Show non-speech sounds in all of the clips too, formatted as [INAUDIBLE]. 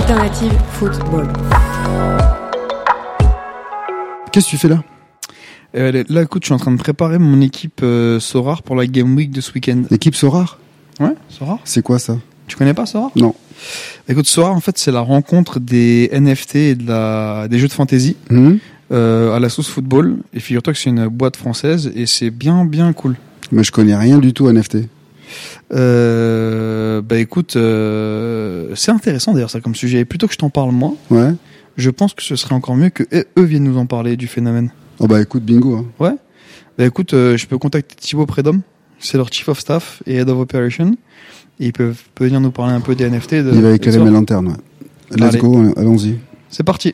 Alternative football. Qu'est-ce que tu fais là Euh, là, écoute, je suis en train de préparer mon équipe euh, Sorar pour la Game Week de ce week-end. L'équipe Sorar Ouais, Sorar C'est quoi ça Tu connais pas Sorar Non. Écoute, Sorar, en fait, c'est la rencontre des NFT et de la, des jeux de fantasy Hmm euh, à la sauce football. Et figure-toi que c'est une boîte française et c'est bien, bien cool. Mais je connais rien du tout à NFT. Euh, bah écoute, euh, c'est intéressant d'ailleurs ça comme sujet. Et plutôt que je t'en parle moi, Ouais je pense que ce serait encore mieux que eux- eux viennent nous en parler du phénomène. Oh bah écoute, bingo. hein. Ouais. Bah écoute, euh, je peux contacter Thibaut Prédhomme, c'est leur chief of staff et head of operation. Et ils peuvent, peuvent venir nous parler un peu des NFT. De, Il va éclairer mes lanternes. Ouais. Let's Allez. go, allons-y. C'est parti.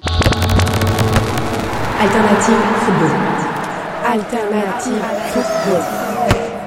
Alternative football. Alternative football.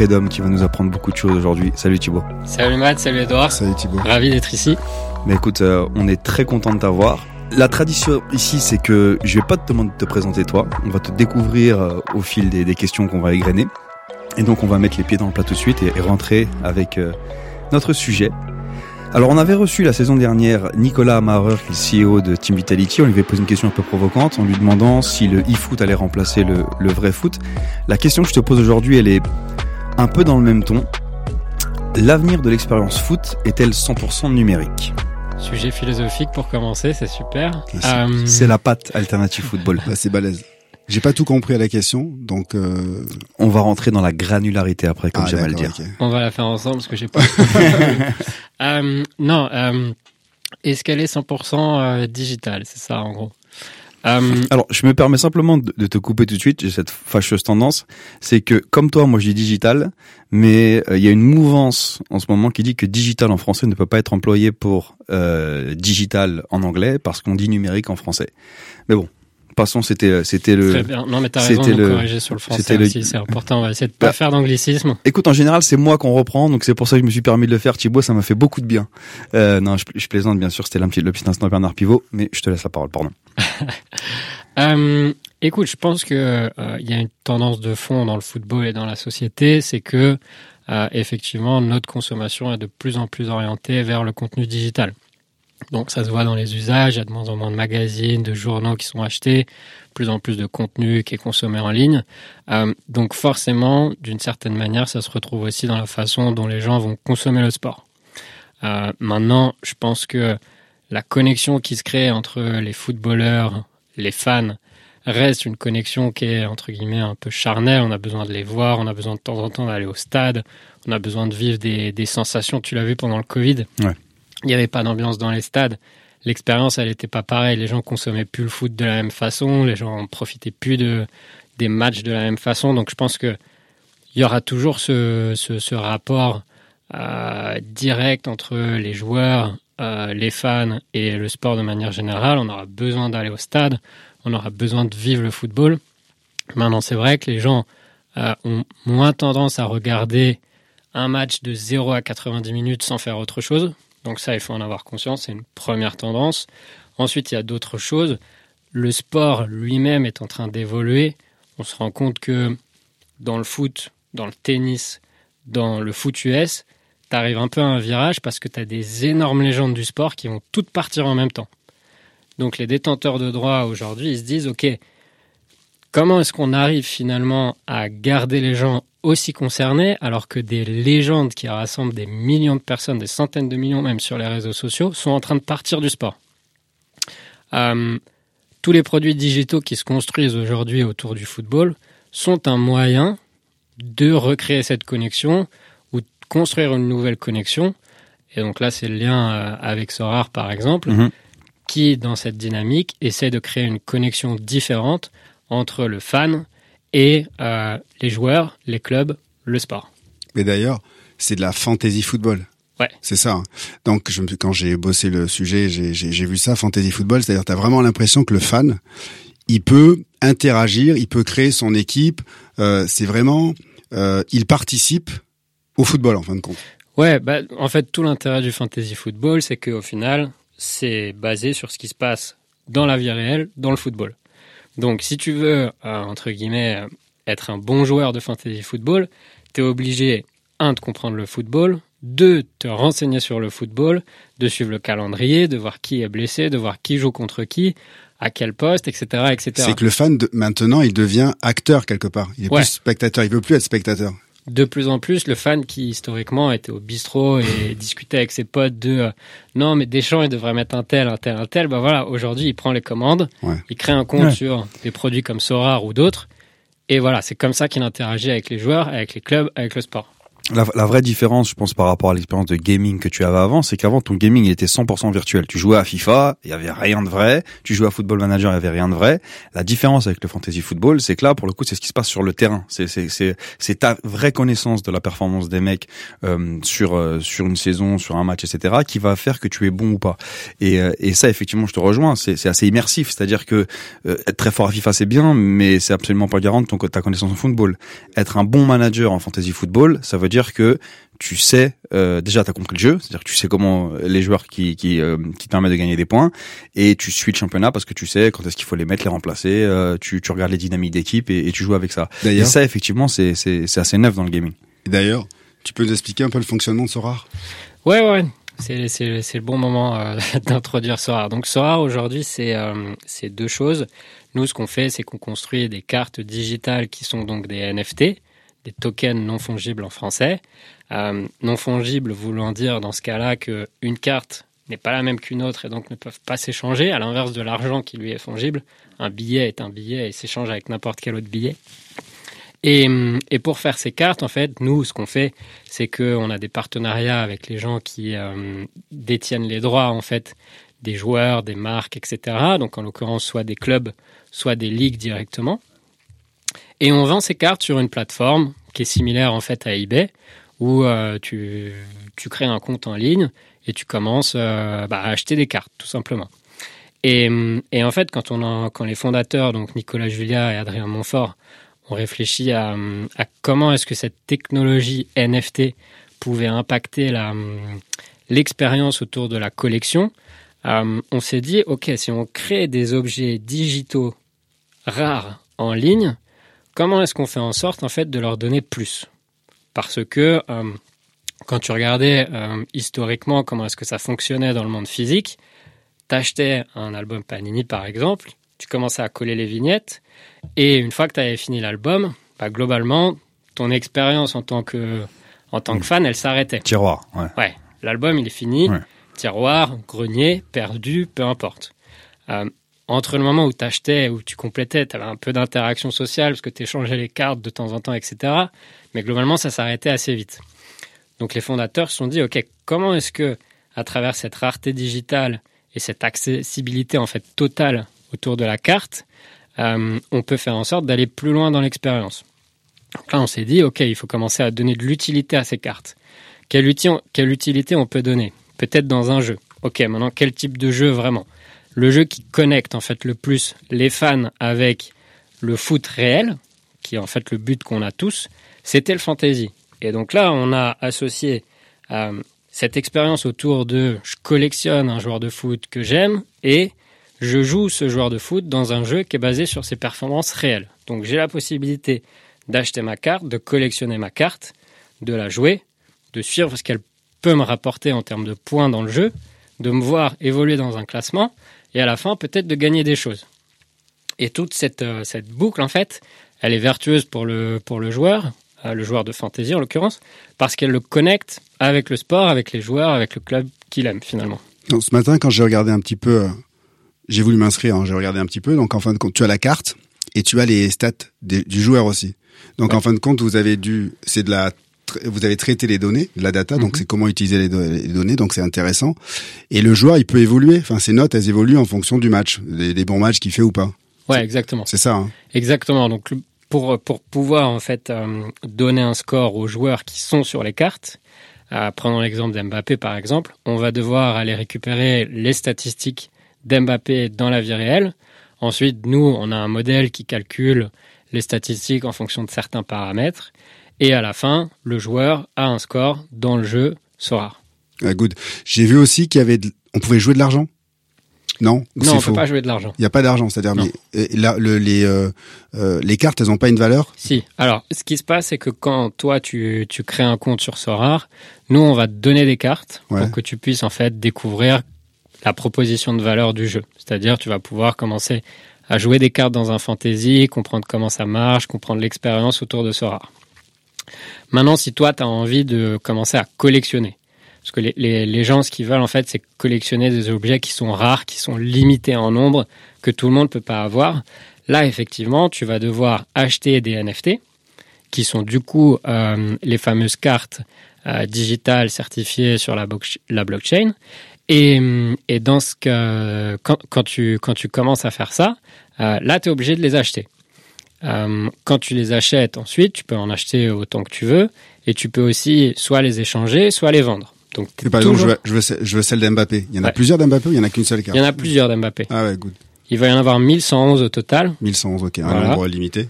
Prédhomme qui va nous apprendre beaucoup de choses aujourd'hui. Salut Thibaut. Salut Matt, salut Edouard. Salut Thibaut. Ravi d'être ici. Mais écoute, euh, on est très content de t'avoir. La tradition ici, c'est que je vais pas te demander de te présenter toi. On va te découvrir euh, au fil des, des questions qu'on va égrener. Et donc, on va mettre les pieds dans le plat tout de suite et, et rentrer avec euh, notre sujet. Alors, on avait reçu la saison dernière Nicolas Amarer, qui est le CEO de Team Vitality. On lui avait posé une question un peu provocante en lui demandant si le e-foot allait remplacer le, le vrai foot. La question que je te pose aujourd'hui, elle est un peu dans le même ton. L'avenir de l'expérience foot est-elle 100% numérique Sujet philosophique pour commencer, c'est super. C'est- Euh, la patte alternative football. Bah, [LAUGHS] c'est balèze. J'ai pas tout compris à la question, donc. Euh... On va rentrer dans la granularité après, comme ah, j'aime à le dire. On va la faire ensemble parce que j'ai pas. [LAUGHS] Euh, non, euh, est-ce qu'elle est 100% euh, digitale C'est ça en gros? Euh, Alors, je me permets simplement de, te couper tout de suite. J'ai cette fâcheuse tendance, c'est que comme toi, moi, je dis digital, mais euh, il y a une mouvance en ce moment qui dit que digital en français ne peut pas être employé pour euh, digital en anglais parce qu'on dit numérique en français. Mais bon, passons. C'était c'était le. très bien. Non, mais t'as raison de le- corriger sur le français c'était le- aussi. C'est important. On va essayer de pas Bah. faire d'anglicisme. Écoute, en général, c'est moi qu'on reprend, donc c'est pour ça que je me suis permis de le faire. Thibaut, ça m'a fait beaucoup de bien. Euh, non, je, je plaisante, bien sûr. C'était le petit, le petit instant Bernard Pivot, mais je te laisse la parole, pardon. [LAUGHS] Euh, écoute, je pense que euh, il y a une tendance de fond dans le football et dans la société, c'est que effectivement notre consommation est de plus en plus orientée vers le contenu digital. Donc ça se voit dans les usages, il y a de moins en moins de magazines, de journaux qui sont achetés, plus en plus de contenu qui est consommé en ligne. Euh, donc forcément, d'une certaine manière, ça se retrouve aussi dans la façon dont les gens vont consommer le sport. Euh, maintenant, je pense que la connexion qui se crée entre les footballeurs, les fans, reste une connexion qui est entre guillemets un peu charnelle. On a besoin de les voir, on a besoin de temps en temps d'aller au stade, on a besoin de vivre des, des sensations. Tu l'as vu pendant le Covid? Ouais. Il n'y avait pas d'ambiance dans les stades. L'expérience, elle n'était pas pareille. Les gens consommaient plus le foot de la même façon. Les gens profitaient plus de des matchs de la même façon. Donc, je pense que il y aura toujours ce rapport euh, direct entre les joueurs, euh, les fans et le sport de manière générale. On aura besoin d'aller au stade, on aura besoin de vivre le football. Maintenant, c'est vrai que les gens euh, ont moins tendance à regarder un match de 0 à 90 minutes sans faire autre chose. Donc ça, il faut en avoir conscience, c'est une première tendance. Ensuite, il y a d'autres choses. Le sport lui-même est en train d'évoluer. On se rend compte que dans le foot, dans le tennis, dans le foot US, tu arrives un peu à un virage parce que tu as des énormes légendes du sport qui vont toutes partir en même temps. Donc les détenteurs de droits aujourd'hui, ils se disent, OK, comment est-ce qu'on arrive finalement à garder les gens aussi concernés alors que des légendes qui rassemblent des millions de personnes, des centaines de millions même sur les réseaux sociaux, sont en train de partir du sport. Euh, tous les produits digitaux qui se construisent aujourd'hui autour du football sont un moyen de recréer cette connexion ou de construire une nouvelle connexion. Et donc là, c'est le lien euh, avec Sorar, par exemple, Mhm. qui, dans cette dynamique, essaie de créer une connexion différente entre le fan et euh, les joueurs, les clubs, le sport. Mais d'ailleurs, c'est de la fantasy football. Ouais. C'est ça. hein. Donc, je quand j'ai bossé le sujet, j'ai, vu ça, fantasy football. C'est-à-dire, t'as vraiment l'impression que le fan, il peut interagir, il peut créer son équipe. Euh, c'est vraiment, euh, il participe au football en fin de compte. Ouais, bah, en fait, tout l'intérêt du fantasy football, c'est qu'au final, c'est basé sur ce qui se passe dans la vie réelle, dans le football. Donc, si tu veux, euh, entre guillemets, euh, être un bon joueur de fantasy football, tu es obligé, un, de comprendre le football, deux, te renseigner sur le football, de suivre le calendrier, de voir qui est blessé, de voir qui joue contre qui, à quel poste, etc., etc. C'est que le fan, de, maintenant, il devient acteur quelque part. Il est Ouais. plus spectateur. Il veut plus être spectateur. De plus en plus, le fan qui historiquement était au bistrot et [LAUGHS] discutait avec ses potes de euh, non mais Deschamps il devrait mettre un tel, un tel, un tel, bah voilà, aujourd'hui il prend les commandes, Ouais. il crée un compte Ouais. sur des produits comme Sorar ou d'autres, et voilà, c'est comme ça qu'il interagit avec les joueurs, avec les clubs, avec le sport. La, la vraie différence, je pense, par rapport à l'expérience de gaming que tu avais avant, c'est qu'avant, ton gaming il était 100% virtuel. Tu jouais à FIFA, il y avait rien de vrai. Tu jouais à Football Manager, il y avait rien de vrai. La différence avec le fantasy football, c'est que là, pour le coup, c'est ce qui se passe sur le terrain. C'est ta vraie connaissance de la performance des mecs euh, sur euh, sur une saison, sur un match, etc., qui va faire que tu es bon ou pas. Et euh, et ça, effectivement, je te rejoins. C'est assez immersif. C'est-à-dire que euh, être très fort à FIFA, c'est bien, mais c'est absolument pas garant de ta connaissance en football. Être un bon manager en fantasy football, ça veut dire que tu sais euh, déjà t'as compris le jeu, c'est-à-dire que tu sais comment les joueurs qui qui euh, qui te permettent de gagner des points et tu suis le championnat parce que tu sais quand est-ce qu'il faut les mettre, les remplacer, euh, tu tu regardes les dynamiques d'équipe et, et tu joues avec ça. Et D'ailleurs, ça effectivement c'est c'est c'est assez neuf dans le gaming. d'ailleurs, tu peux nous expliquer un peu le fonctionnement de Sorar Ouais, ouais. C'est, c'est, c'est le bon moment euh, [LAUGHS] d'introduire Sorar. Donc Sorar aujourd'hui, c'est, euh, c'est deux choses. Nous, ce qu'on fait, c'est qu'on construit des cartes digitales qui sont donc des NFT, des tokens non fongibles en français. Euh, non fongibles voulant dire dans ce cas-là qu'une carte n'est pas la même qu'une autre et donc ne peuvent pas s'échanger, à l'inverse de l'argent qui lui est fongible. Un billet est un billet et s'échange avec n'importe quel autre billet. Et, pour faire ces cartes, en fait, nous, ce qu'on fait, c'est qu'on a des partenariats avec les gens qui euh, détiennent les droits, en fait, des joueurs, des marques, etc. Donc, en l'occurrence, soit des clubs, soit des ligues directement. Et on vend ces cartes sur une plateforme qui est similaire, en fait, à eBay, où euh, tu, tu crées un compte en ligne et tu commences euh, bah, à acheter des cartes, tout simplement. Et, et en fait, quand, on quand les fondateurs, donc Nicolas Julia et Adrien Montfort, ont réfléchi à, comment est-ce que cette technologie NFT pouvait impacter la, l'expérience autour de la collection, euh, on s'est dit, OK, si on crée des objets digitaux rares en ligne, comment est-ce qu'on fait en sorte en fait de leur donner plus? Parce que euh, quand tu regardais euh, historiquement comment est-ce que ça fonctionnait dans le monde physique, t'achetais un album Panini par exemple, tu commençais à coller les vignettes, et une fois que tu avais fini l'album, bah, globalement, ton expérience en tant que, en tant que fan, elle s'arrêtait. Tiroir, ouais. Ouais, l'album il est fini, Ouais. tiroir, grenier, perdu, peu importe. Euh, entre le moment où tu achetais, où tu complétais, tu avais un peu d'interaction sociale parce que tu échangeais les cartes de temps en temps, etc. Mais globalement, ça s'arrêtait assez vite. Donc les fondateurs se sont dit, OK, comment est-ce que, à travers cette rareté digitale et cette accessibilité en fait totale autour de la carte, euh, on peut faire en sorte d'aller plus loin dans l'expérience? Là, on s'est dit, OK, il faut commencer à donner de l'utilité à ces cartes. Quelle, quelle utilité on peut donner? Peut-être dans un jeu. Ok, maintenant, quel type de jeu vraiment? Le jeu qui connecte en fait le plus les fans avec le foot réel, qui est en fait le but qu'on a tous, c'était le fantasy. Et donc là, on a associé euh, cette expérience autour de je collectionne un joueur de foot que j'aime et je joue ce joueur de foot dans un jeu qui est basé sur ses performances réelles. Donc j'ai la possibilité d'acheter ma carte, de collectionner ma carte, de la jouer, de suivre ce qu'elle peut me rapporter en termes de points dans le jeu, de me voir évoluer dans un classement et à la fin peut-être de gagner des choses. Et toute cette, euh, cette boucle, en fait, elle est vertueuse pour le, pour le joueur, euh, le joueur de fantasy en l'occurrence, parce qu'elle le connecte avec le sport, avec les joueurs, avec le club qu'il aime finalement. Donc, ce matin, quand j'ai regardé un petit peu, euh, j'ai voulu m'inscrire, hein, j'ai regardé un petit peu. Donc en fin de compte, tu as la carte et tu as les stats des- du joueur aussi. Donc Ouais. en fin de compte, vous avez dû, c'est de la, vous avez traité les données, la data. Donc Mhm. c'est comment utiliser les, do- les données. Donc c'est intéressant. Et le joueur, il peut évoluer. Enfin, ses notes, elles évoluent en fonction du match, des, bons matchs qu'il fait ou pas. Ouais, exactement. C'est ça. Hein. Exactement. Donc, pour, pour pouvoir en fait euh, donner un score aux joueurs qui sont sur les cartes, euh, prenons l'exemple d'Mbappé par exemple, on va devoir aller récupérer les statistiques d'Mbappé dans la vie réelle. Ensuite, nous, on a un modèle qui calcule les statistiques en fonction de certains paramètres. Et à la fin, le joueur a un score dans le jeu Sora. Ah, good. J'ai vu aussi qu'il y avait, de- on pouvait jouer de l'argent. Non? Non, on faux? peut pas jouer de l'argent. Il n'y a pas d'argent, c'est-à-dire Non. mais, là, le, les euh, euh, les cartes, elles n'ont pas une valeur? Si. Alors, ce qui se passe, c'est que quand toi, tu, tu crées un compte sur Sorar, nous, on va te donner des cartes Ouais. pour que tu puisses, en fait, découvrir la proposition de valeur du jeu. C'est-à-dire, tu vas pouvoir commencer à jouer des cartes dans un fantasy, comprendre comment ça marche, comprendre l'expérience autour de Sorar. Maintenant, si toi, tu as envie de commencer à collectionner, parce que les, gens, ce qu'ils veulent, en fait, c'est collectionner des objets qui sont rares, qui sont limités en nombre, que tout le monde ne peut pas avoir. Là, effectivement, tu vas devoir acheter des NFT, qui sont du coup euh, les fameuses cartes euh, digitales certifiées sur la, bloc- la blockchain. Et, dans ce quand, tu, quand tu commences à faire ça, euh, là, tu es obligé de les acheter. Euh, quand tu les achètes ensuite, tu peux en acheter autant que tu veux, et tu peux aussi soit les échanger, soit les vendre. Donc, Par exemple, je veux, je veux, ce- je veux celle d'Mbappé. Il y en a Ouais. plusieurs d'Mbappé ou il y en a qu'une seule carte il y en a plusieurs d'Mbappé. Ah ouais, good. Il va y en avoir 1111 au total. 1111, ok. Un nombre limité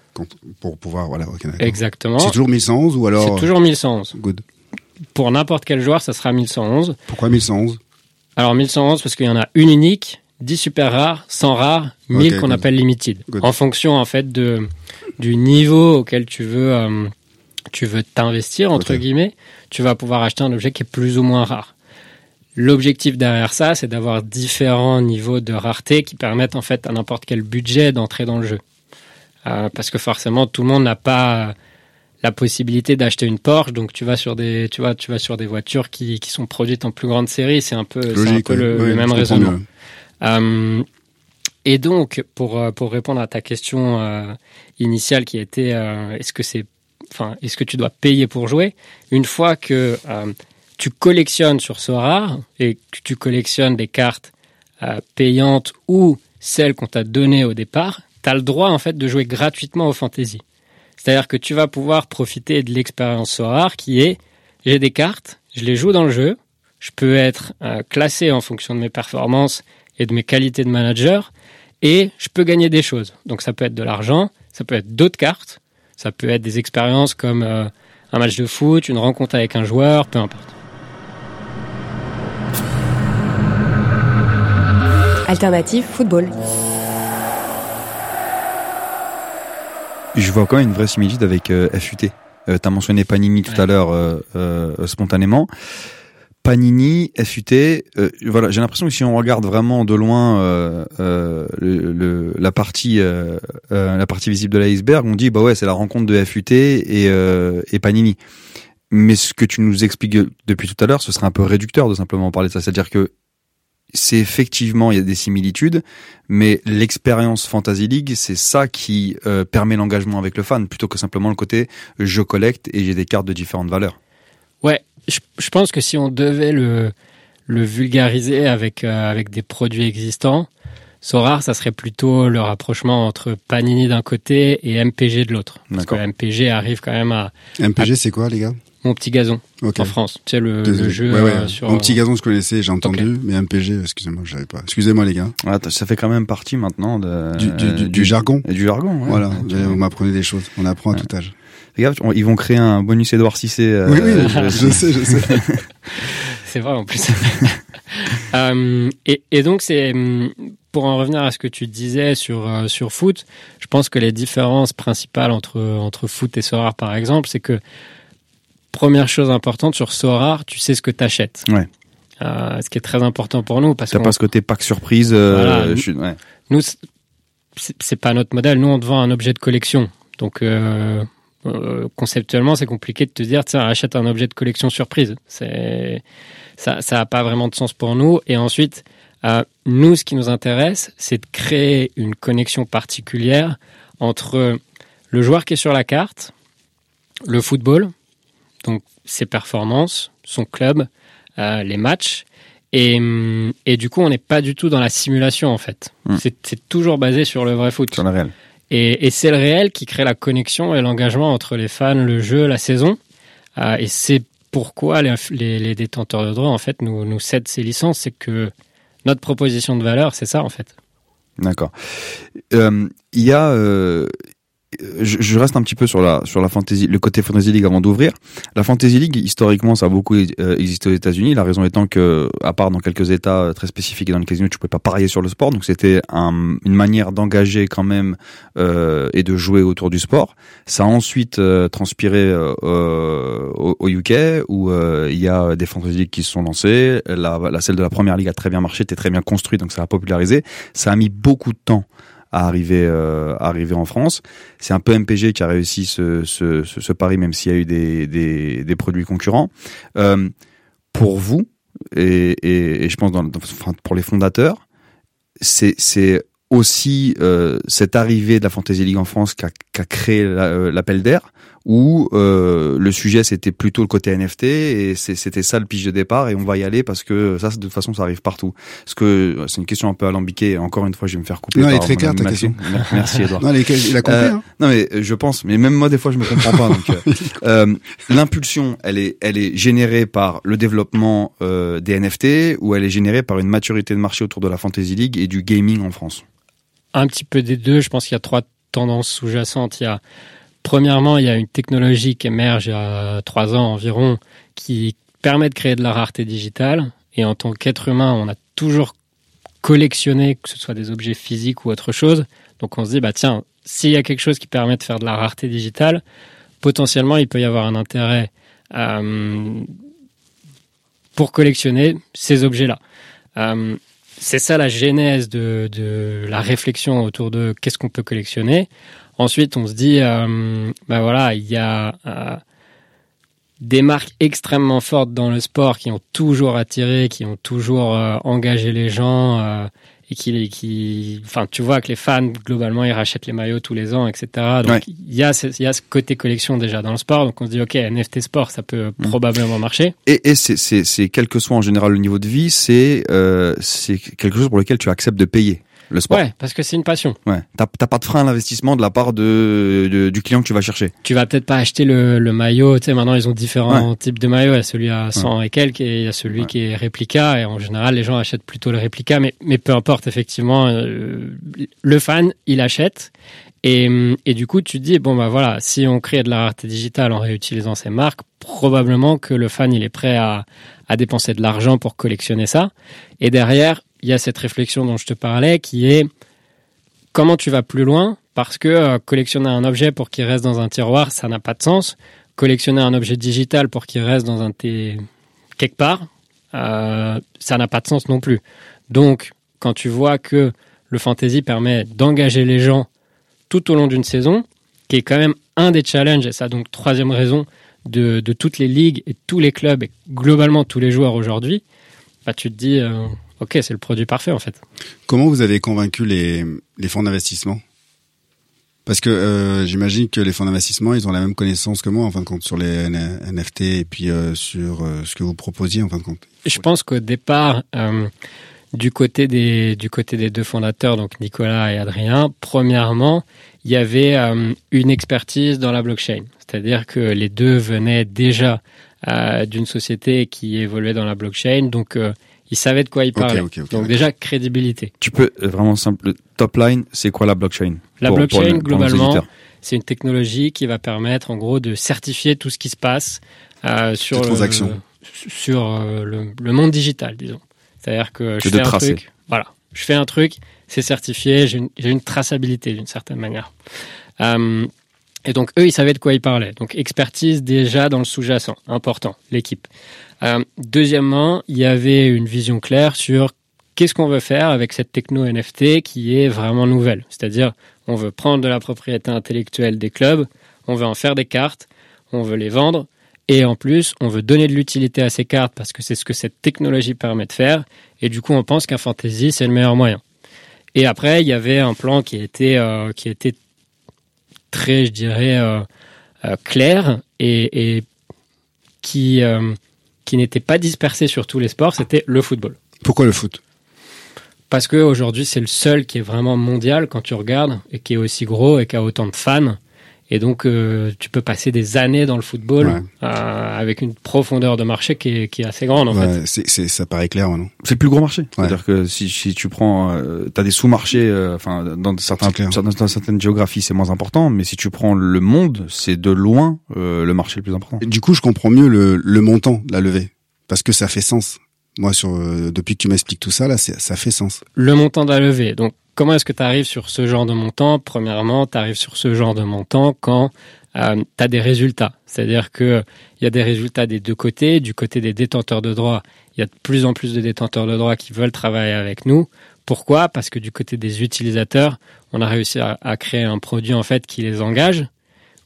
pour pouvoir, voilà. Exactement. C'est toujours 1111 ou alors C'est toujours 1111. Good. Pour n'importe quel joueur, ça sera 1111. Pourquoi 1111 Alors 1111 parce qu'il y en a une unique, 10 super rares, 100 rares, 1000 Ok, qu'on appelle limited. Good. En fonction en fait de du niveau auquel tu veux euh, tu veux t'investir entre guillemets, tu vas pouvoir acheter un objet qui est plus ou moins rare. L'objectif derrière ça, c'est d'avoir différents niveaux de rareté qui permettent en fait à n'importe quel budget d'entrer dans le jeu. Euh, parce que forcément, tout le monde n'a pas la possibilité d'acheter une Porsche, donc tu vas sur des, tu vois, tu vas sur des voitures qui, qui sont produites en plus grande série. C'est un peu, c'est un Logique. peu le, ouais. le Ouais, même raisonnement. Euh, et donc, pour, euh, pour répondre à ta question euh, initiale qui était est-ce que c'est, enfin, est-ce que tu dois payer pour jouer? Une fois que tu collectionnes sur Sora et que tu collectionnes des cartes payantes ou celles qu'on t'a données au départ, tu as le droit en fait de jouer gratuitement au fantasy. C'est-à-dire que tu vas pouvoir profiter de l'expérience Sora qui est j'ai des cartes, je les joue dans le jeu, je peux être classé en fonction de mes performances et de mes qualités de manager et je peux gagner des choses. Donc ça peut être de l'argent, ça peut être d'autres cartes, ça peut être des expériences comme euh, un match de foot, une rencontre avec un joueur, peu importe. Alternative football. Je vois quand même une vraie similitude avec euh, FUT. Euh, T'as mentionné Panini tout Ouais. à l'heure euh, euh, spontanément. Panini, FUT, euh, voilà, j'ai l'impression que si on regarde vraiment de loin euh, euh, le, le- la partie euh, euh, la partie visible de l'iceberg, on dit bah ouais c'est la rencontre de FUT et, euh, et Panini. Mais ce que tu nous expliques depuis tout à l'heure, ce serait un peu réducteur de simplement parler de ça. C'est-à-dire que c'est effectivement il y a des similitudes, mais l'expérience Fantasy League, c'est ça qui permet l'engagement avec le fan, plutôt que simplement le côté je collecte et j'ai des cartes de différentes valeurs. Ouais, je, je pense que si on devait le, le vulgariser avec, euh, avec des produits existants, Sorar, ça serait plutôt le rapprochement entre Panini d'un côté et MPG de l'autre. Parce que. MPG arrive quand même à MPG, c'est quoi, les gars? Mon Petit Gazon Ok. en France. Tu sais, le, jeu Ouais, ouais. euh, sur... Mon petit gazon, je connaissais, j'ai entendu, mais MPG, excusez-moi, je savais pas. Excusez-moi, les gars. T- ça fait quand même partie maintenant de, Du, du, du, euh, du jargon. et du jargon. ouais. Voilà, Ouais, vous m'apprenez des choses. On apprend à Ouais. tout âge. Fais gaffe, on- ils vont créer un bonus Edouard Cissé. euh, oui, oui, je- je [LAUGHS] sais, je sais. [LAUGHS] C'est vrai en plus. [LAUGHS] Euh, et, et donc c'est hum, pour en revenir à ce que tu disais sur euh, sur foot, je pense que les différences principales entre entre foot et Sorar par exemple, c'est que première chose importante sur Sorar, tu sais ce que tu achètes. Ouais. ce qui est très important pour nous parce T'as que pas ce côté pack surprise. euh, Voilà. je ouais. nous c'est c'est pas notre modèle. Nous, on te vend un objet de collection. Donc, euh, euh, conceptuellement, c'est compliqué de te dire, tiens, achète un objet de collection surprise. C'est ça, ça a pas vraiment de sens pour nous. Et ensuite, euh, nous, ce qui nous intéresse, c'est de créer une connexion particulière entre le joueur qui est sur la carte, le football, donc ses performances, son club, euh, les matchs. Et, hum, et du coup, on n'est pas du tout dans la simulation en fait. Hmm. C'est c'est toujours basé sur le vrai foot. Sur le réel. Et, et c'est le réel qui crée la connexion et l'engagement entre les fans, le jeu, la saison. Euh, et c'est pourquoi les, les, les détenteurs de droits en fait nous, nous cèdent ces licences, c'est que notre proposition de valeur, c'est ça en fait. D'accord. Euh, Il y a, euh, je, je reste un petit peu sur la sur la fantasy, le côté fantasy league avant d'ouvrir. La fantasy league, historiquement, ça a beaucoup euh, existé aux États-Unis. La raison étant que, à part dans quelques États euh, très spécifiques et dans lesquels tu pouvais pas parier sur le sport, donc c'était un, une manière d'engager quand même euh, et de jouer autour du sport. Ça a ensuite euh, transpiré euh, euh, au, au UK où euh, il y a des fantasy leagues qui se sont lancées. La, la celle de la première ligue a très bien marché, était très bien construite, donc ça a popularisé. Ça a mis beaucoup de temps à arriver euh, arriver en France. C'est un peu MPG qui a réussi ce, ce, ce, pari, même s'il y a eu des, des, des produits concurrents. Euh, pour vous, et, et, et je pense dans, enfin, pour les fondateurs, c'est aussi euh, cette arrivée de la Fantasy League en France qui a, a créé euh, l'appel d'air, où euh, le sujet c'était plutôt le côté NFT et c'était ça le pitch de départ et on va y aller parce que ça de toute façon ça arrive partout. Parce que euh, c'est une question un peu alambiquée. et Encore une fois, je vais me faire couper. Non, elle est très claire, ta Mathieu. Merci [LAUGHS] Edouard. Non, il, est- il a compris. Euh, hein. Non mais euh, je pense, mais même moi des fois je me comprends pas. Donc euh, [LAUGHS] l'impulsion, elle est, elle est générée par le développement euh, des NFT ou elle est générée par une maturité de marché autour de la fantasy league et du gaming en France? Un petit peu des deux. Je pense qu'il y a trois tendances sous-jacentes. Il y a premièrement, il y a une technologie qui émerge il y a trois ans environ, qui permet de créer de la rareté digitale. Et en tant qu'être humain, on a toujours collectionné, que ce soit des objets physiques ou autre chose. Donc on se dit, bah tiens, s'il y a quelque chose qui permet de faire de la rareté digitale, potentiellement il peut y avoir un intérêt euh, pour collectionner ces objets-là. Euh, c'est ça la genèse de, de la réflexion autour de qu'est-ce qu'on peut collectionner. Ensuite, on se dit, euh, bah voilà, il y a euh, des marques extrêmement fortes dans le sport qui ont toujours attiré, qui ont toujours euh, engagé les gens euh, et qui, qui, enfin, tu vois que les fans globalement ils rachètent les maillots tous les ans, etc. Donc Ouais. il y a ce, il y a ce côté collection déjà dans le sport. Donc on se dit, ok, NFT sport, ça peut Mm. probablement marcher. Et, et c'est, c'est, c'est quel que soit en général le niveau de vie, c'est, euh, c'est quelque chose pour lequel tu acceptes de payer le sport. Ouais, parce que c'est une passion. Ouais. T'as, pas de frein à l'investissement de la part de, de- du client que tu vas chercher. tu vas peut-être pas acheter le, le maillot. Tu sais, maintenant, ils ont différents types de maillots. Il y a celui à 100 et quelques et il y a celui Ouais. qui est réplica. Et en général, les gens achètent plutôt le réplica. Mais, mais peu importe, effectivement, euh, le fan, il achète. Et, et du coup, tu te dis, bon, bah voilà, si on crée de la rareté digitale en réutilisant ces marques, probablement que le fan, il est prêt à, à dépenser de l'argent pour collectionner ça. Et derrière, il y a cette réflexion dont je te parlais qui est comment tu vas plus loin parce que euh, collectionner un objet pour qu'il reste dans un tiroir, ça n'a pas de sens. Collectionner un objet digital pour qu'il reste dans un tes quelque part, euh, ça n'a pas de sens non plus. Donc, quand tu vois que le fantasy permet d'engager les gens tout au long d'une saison, qui est quand même un des challenges, et ça donc troisième raison de, de toutes les ligues et tous les clubs et globalement tous les joueurs aujourd'hui, bah tu te dis, euh, ok, c'est le produit parfait en fait. Comment vous avez convaincu les, les fonds d'investissement? Parce que euh, j'imagine que les fonds d'investissement, ils ont la même connaissance que moi, en fin de compte, sur les NFT et puis euh, sur euh, ce que vous proposiez, en fin de compte. Je pense qu'au départ, du côté des du côté des deux fondateurs, donc Nicolas et Adrien, premièrement, il y avait une expertise dans la blockchain, c'est-à-dire que les deux venaient déjà d'une société qui évoluait dans la blockchain, donc ils savaient de quoi ok, ok, donc déjà crédibilité. Tu peux, euh, vraiment simple, le top line, c'est quoi la blockchain La Pour- blockchain, pour globalement, c'est une technologie qui va permettre, en gros, de certifier tout ce qui se passe euh, sur le- euh, le, le monde digital, disons. C'est-à-dire que je fais un tracer. truc, voilà, je fais un truc, c'est certifié, j'ai une, traçabilité d'une certaine manière. Euh, et donc eux, ils savaient de quoi ils parlaient. Donc expertise déjà dans le sous-jacent, important, l'équipe. Euh, deuxièmement, il y avait une vision claire sur qu'est-ce qu'on veut faire avec cette techno NFT qui est vraiment nouvelle C'est-à-dire, on veut prendre de la propriété intellectuelle des clubs, on veut en faire des cartes, on veut les vendre, et en plus, on veut donner de l'utilité à ces cartes parce que c'est ce que cette technologie permet de faire, et du coup, on pense qu'un fantasy, c'est le meilleur moyen. Et après, il y avait un plan qui était, euh, qui était très, je dirais, euh, euh, clair et, et qui, euh, qui n'était pas dispersé sur tous les sports, c'était le football. Pourquoi le foot? Parce qu'aujourd'hui, c'est le seul qui est vraiment mondial quand tu regardes et qui est aussi gros et qui a autant de fans. Et donc, euh, tu peux passer des années dans le football Ouais. euh, avec une profondeur de marché qui est, qui est assez grande, en fait. Ouais, c'est, c'est, ça paraît clair, non? C'est le plus gros marché. Ouais. C'est-à-dire que si, si tu prends, euh, t'as des sous-marchés, euh, enfin dans certains, dans, dans certaines géographies c'est moins important, mais si tu prends le monde, c'est de loin euh, le marché le plus important. Et Du coup, je comprends mieux le, le montant de la levée parce que ça fait sens. Moi, sur euh, depuis que tu m'expliques tout ça, là, c'est, ça fait sens. Le montant de la levée. Donc, comment est-ce que tu arrives sur ce genre de montant? Premièrement, tu arrives sur ce genre de montant quand tu as des résultats. C'est-à-dire que il y a des résultats des deux côtés. Du côté des détenteurs de droits, il y a de plus en plus de détenteurs de droits qui veulent travailler avec nous. Pourquoi? Parce que du côté des utilisateurs, on a réussi à, à créer un produit en fait qui les engage,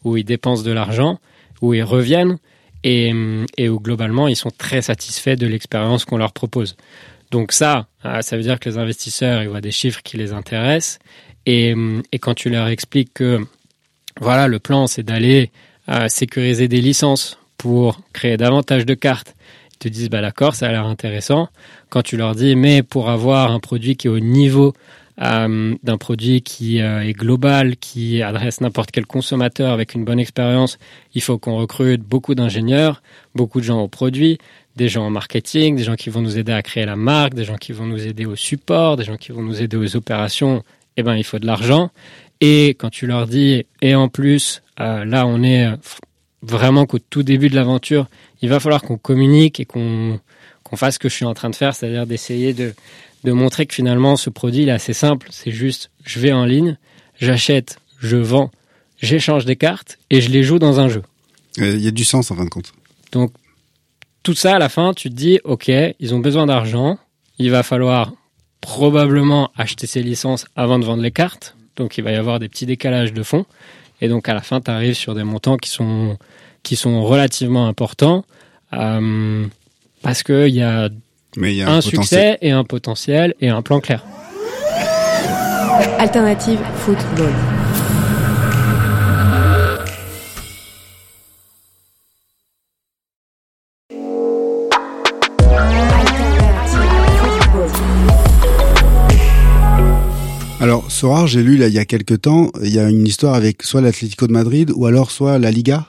où ils dépensent de l'argent, où ils reviennent et, et où globalement ils sont très satisfaits de l'expérience qu'on leur propose. Donc ça, euh, ça veut dire que les investisseurs ils voient des chiffres qui les intéressent et, et quand tu leur expliques que voilà le plan c'est d'aller euh, sécuriser des licences pour créer davantage de cartes, ils te disent bah d'accord ça a l'air intéressant. Quand tu leur dis mais pour avoir un produit qui est au niveau euh, d'un produit qui euh, est global, qui adresse n'importe quel consommateur avec une bonne expérience, il faut qu'on recrute beaucoup d'ingénieurs, beaucoup de gens au produit, des gens en marketing, des gens qui vont nous aider à créer la marque, des gens qui vont nous aider au support, des gens qui vont nous aider aux opérations. Eh ben, il faut de l'argent. Et quand tu leur dis, et en plus, euh, là, on est euh, vraiment qu'au tout début de l'aventure, il va falloir qu'on communique et qu'on qu'on fasse ce que je suis en train de faire, c'est-à-dire d'essayer de, de montrer que finalement, ce produit, il est assez simple. C'est juste, je vais en ligne, j'achète, je vends, j'échange des cartes et je les joue dans un jeu. Euh, Il y a du sens en fin de compte. Donc, tout ça, à la fin, tu te dis, OK, ils ont besoin d'argent. Il va falloir probablement acheter ces licences avant de vendre les cartes. Donc, il va y avoir des petits décalages de fonds. Et donc, à la fin, tu arrives sur des montants qui sont, qui sont relativement importants. euh, parce qu'il y a Mais il y a un, un, succès et un potentiel et un plan clair. Alternative Football. Alors, Sorar, j'ai lu là, il y a quelques temps, il y a une histoire avec soit l'Atlético de Madrid ou alors soit la Liga.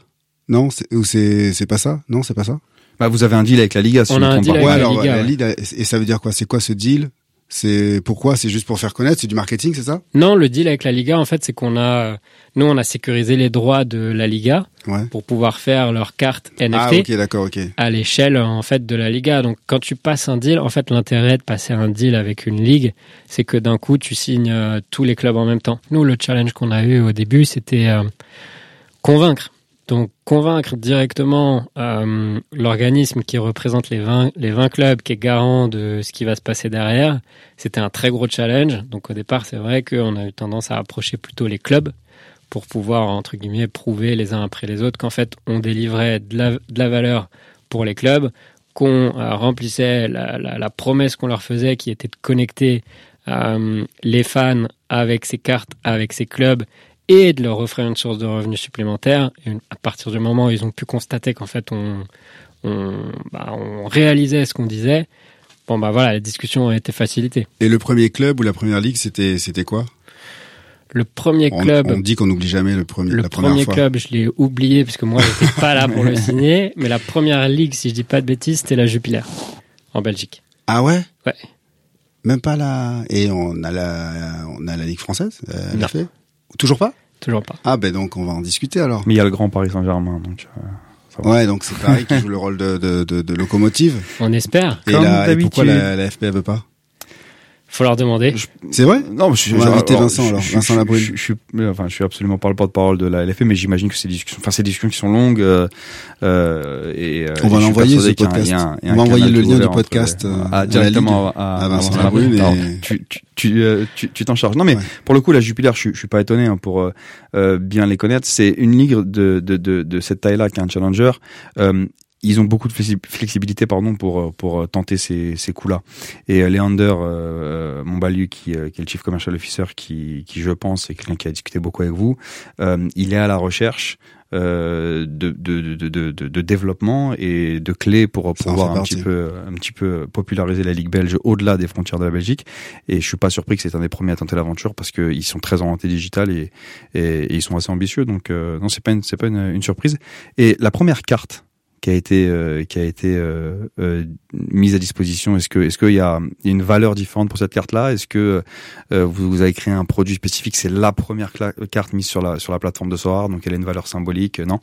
Non, c'est, ou c'est, c'est pas ça? Non, c'est pas ça? Bah, vous avez un deal avec la Liga, si On je me a un trompe deal pas. avec Ouais, la alors Liga, la ouais. Liga, et ça veut dire quoi? C'est quoi ce deal? C'est pourquoi? C'est juste pour faire connaître? C'est du marketing, c'est ça? Non, le deal avec la Liga, en fait, c'est qu'on a, nous, on a sécurisé les droits de la Liga Ouais. pour pouvoir faire leur carte NFT. Ah, ok, d'accord, ok. à l'échelle en fait de la Liga. Donc quand tu passes un deal, en fait l'intérêt de passer un deal avec une ligue, c'est que d'un coup tu signes euh, tous les clubs en même temps. Nous le challenge qu'on a eu au début, c'était euh, convaincre. Donc convaincre directement euh, l'organisme qui représente les 20, les 20 clubs, qui est garant de ce qui va se passer derrière, c'était un très gros challenge. Donc au départ, c'est vrai qu'on a eu tendance à approcher plutôt les clubs pour pouvoir, entre guillemets, prouver les uns après les autres qu'en fait, on délivrait de la, valeur pour les clubs, qu'on euh, remplissait la promesse qu'on leur faisait qui était de connecter euh, les fans avec ces cartes, avec ces clubs et de leur offrir une source de revenus supplémentaire. Et à partir du moment où ils ont pu constater qu'en fait, on, on, bah, on réalisait ce qu'on disait, bon, bah voilà, la discussion a été facilitée. Et le premier club ou la première ligue, c'était, c'était quoi? Le premier on, club. on dit qu'on n'oublie jamais le premier, Le la première premier fois. club, je l'ai oublié parce que moi, j'étais pas là pour le [LAUGHS] signer. Mais la première ligue, si je dis pas de bêtises, c'était la Jupiler en Belgique. Ah ouais? Ouais. Même pas la. Et on a la, on a la ligue française. Euh, Non. Toujours pas? Toujours pas. Ah ben donc on va en discuter alors. Mais il y a le grand Paris Saint-Germain, donc. euh. Ouais, donc c'est Paris qui joue le rôle de, de, de, de locomotive. On espère. Et, Comme la, et pourquoi la, la FP elle veut pas? Faut leur demander. C'est vrai? Non, mais je, inviter alors, Vincent, je- alors, je- Vincent je- Labrune. Je, je suis, enfin, je suis absolument pas le porte-parole de la LFP, mais j'imagine que des discussions, enfin, des discussions qui sont longues. Euh, euh, et, euh, On va suis l'envoyer, ce podcast. On va envoyer le lien du podcast, euh, la directement à, à Vincent Vincent Labrune, tu, tu, tu, euh, tu, tu t'en charges. Non, mais Ouais. pour le coup, la Jupiler, je, suis- je suis pas étonné hein, pour bien les connaître. C'est une ligue de, de, de, de cette taille-là qui est un challenger. Ils ont beaucoup de flexi- flexibilité pardon pour euh, pour euh, tenter ces ces coups-là. Et euh, Leander euh, Montbalu qui, qui est le chief commercial officer qui qui je pense est quelqu'un qui a discuté beaucoup avec vous, euh, il est à la recherche euh, de, de, de, de, développement et de clés pour pouvoir un petit peu un petit peu populariser la ligue belge au-delà des frontières de la Belgique. Et je suis pas surpris que c'est un des premiers à tenter l'aventure parce qu'ils sont très orientés digital et, et, et ils sont assez ambitieux. Donc euh, non c'est pas une, c'est pas une, une surprise. Et la première carte qui a été euh, qui a été euh, euh, mise à disposition Est-ce que est-ce qu'il y a une valeur différente pour cette carte-là? Est-ce que euh, vous, vous avez créé un produit spécifique? C'est la première carte mise sur la sur la plateforme de Sorar, donc elle a une valeur symbolique, non?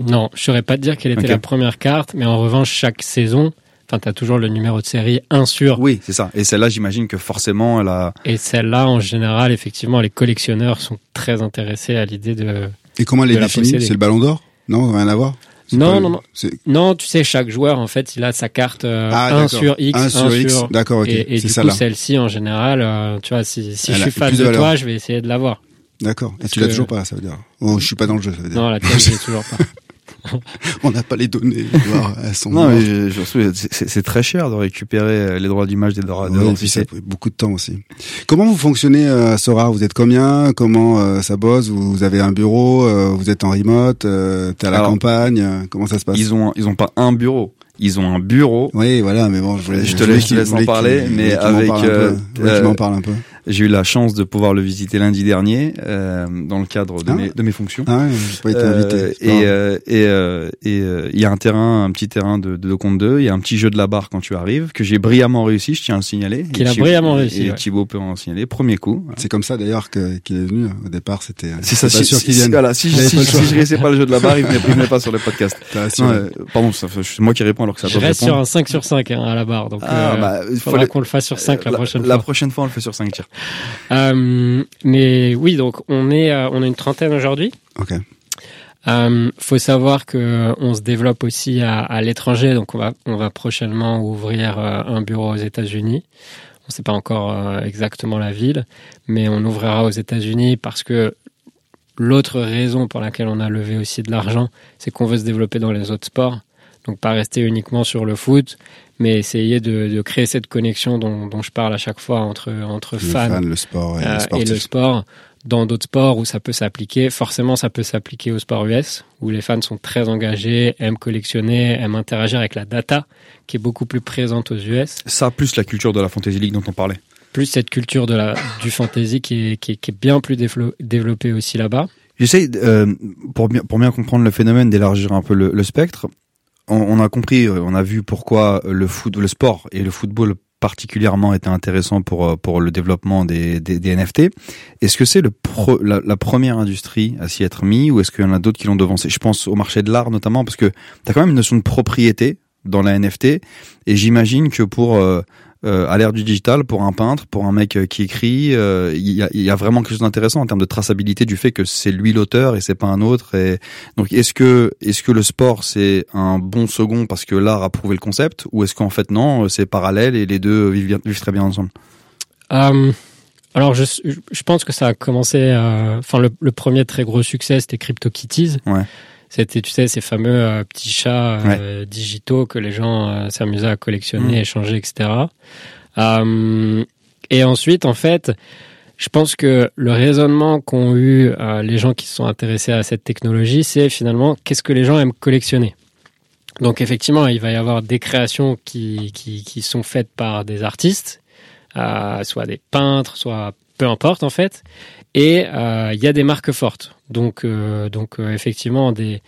Non, je saurais pas te dire quelle était la première carte, mais en revanche, chaque saison, enfin, t'as toujours le numéro de série 1 sur. Oui, c'est ça. Et celle-là, j'imagine que forcément, elle a. Et celle-là, en général, effectivement, les collectionneurs sont très intéressés à l'idée de. Et comment elle est définie? C'est le ballon d'or? Non, rien à voir? Non, non, non. Non, tu sais, chaque joueur, en fait, il a sa carte euh, Ah, 1 d'accord. sur X, 1 1 sur X, d'accord, ok. Et, du coup, celle-ci, en général, euh, tu vois, si, si Elle je suis fan de, toi, je vais essayer de l'avoir. D'accord. Et tu l'as que- toujours pas, ça veut dire. Oh, je suis pas dans le jeu, ça veut dire. Non, la tienne, je l'ai toujours pas. [LAUGHS] [LAUGHS] On n'a pas les données. Edouard. Elles sont Non, mortes. mais je, je trouve que c'est- très cher de récupérer euh, les droits d'image des droits de Ouais, puis ça beaucoup de temps aussi. Comment vous fonctionnez euh, à Sora? Vous êtes combien? Comment euh, ça bosse? Vous avez un bureau euh, Vous êtes en remote euh, T'es à la Alors, campagne euh, Comment ça se passe? Ils ont ils ont pas un bureau, ils ont un bureau. Oui, voilà, mais bon, je, voulais, Je te laisse- je te laisse en parler, mais avec, euh, euh, m'en parle un peu. J'ai eu la chance de pouvoir le visiter lundi dernier euh, dans le cadre de, Ah. mes, de mes fonctions. Ah ouais, j'ai pas été Euh, invité. grave. euh, et euh, et euh, il y a un terrain, un petit terrain de, de compte 2, il y a un petit jeu de la barre quand tu arrives que j'ai brillamment réussi, je tiens à le signaler. Qu'il Et a Thibaut- brillamment réussi, Et ouais. Thibaut peut en signaler. Premier coup. C'est comme ça d'ailleurs que- qu'il est venu. Au départ, c'était. C'est ça. Si, sûr si- vienne. voilà, si, si, pas le si, je laissais pas le jeu de la barre, il venait, il venait pas sur le podcast. Non, euh, pardon, c'est moi qui réponds alors que ça Je doit reste sur un 5 sur 5 hein, à la barre. Donc, Ah, euh, bah, il faut faudra qu'on le fasse sur 5 la, prochaine La fois. prochaine fois, on le fait sur 5 tirs. Euh, mais oui, donc on est, euh, on a une trentaine aujourd'hui. Ok. Euh, faut savoir que on se développe aussi à, à l'étranger, donc on va, on va prochainement ouvrir euh, un bureau aux États-Unis. On ne sait pas encore euh, exactement la ville, mais on ouvrira aux États-Unis parce que l'autre raison pour laquelle on a levé aussi de l'argent, c'est qu'on veut se développer dans les autres sports. Donc pas rester uniquement sur le foot, mais essayer de, de créer cette connexion dont, dont je parle à chaque fois entre, entre Le fans fan, le sport et euh, le et le sport dans d'autres sports où ça peut s'appliquer. Forcément, ça peut s'appliquer au sport US, où les fans sont très engagés, aiment collectionner, aiment interagir avec la data, qui est beaucoup plus présente aux US. Ça, plus la culture de la Fantasy League dont on parlait. Plus cette culture de la, du fantasy qui est, qui est, qui est bien plus dévelop- développée aussi là-bas. J'essaye, euh, pour bien, pour bien comprendre le phénomène, d'élargir un peu le, le spectre. On, on a compris, euh, on a vu pourquoi le foot, le sport et le football particulièrement étaient intéressants pour euh, pour le développement des, des, des NFT. Est-ce que c'est le pro, la, la première industrie à s'y être mis ou est-ce qu'il y en a d'autres qui l'ont devancé? Je pense au marché de l'art notamment parce que tu as quand même une notion de propriété dans la NFT et j'imagine que pour euh, euh, à l'ère du digital, pour un peintre, pour un mec euh, qui écrit, euh, il y, a, y a vraiment quelque chose d'intéressant en termes de traçabilité du fait que c'est lui l'auteur et c'est pas un autre. Et donc, est-ce que est-ce que le sport c'est un bon second parce que l'art a prouvé le concept, ou est-ce qu'en fait non, c'est parallèle et les deux vivent, bien- vivent très bien ensemble? Euh, alors, je, je pense que ça a commencé. euh, Enfin, le, le premier très gros succès, c'était CryptoKitties. Ouais. C'était, tu sais, ces fameux euh, petits chats euh, digitaux que les gens euh, s'amusaient à collectionner, Mm. échanger, etc. Et ensuite, en fait, je pense que le raisonnement qu'ont eu les gens qui se sont intéressés à cette technologie, c'est finalement qu'est-ce que les gens aiment collectionner? Donc effectivement, il va y avoir des créations qui, qui, qui sont faites par des artistes, euh, soit des peintres, soit peu importe en fait. Et euh, il y a des marques fortes. Donc, euh, euh, effectivement, des,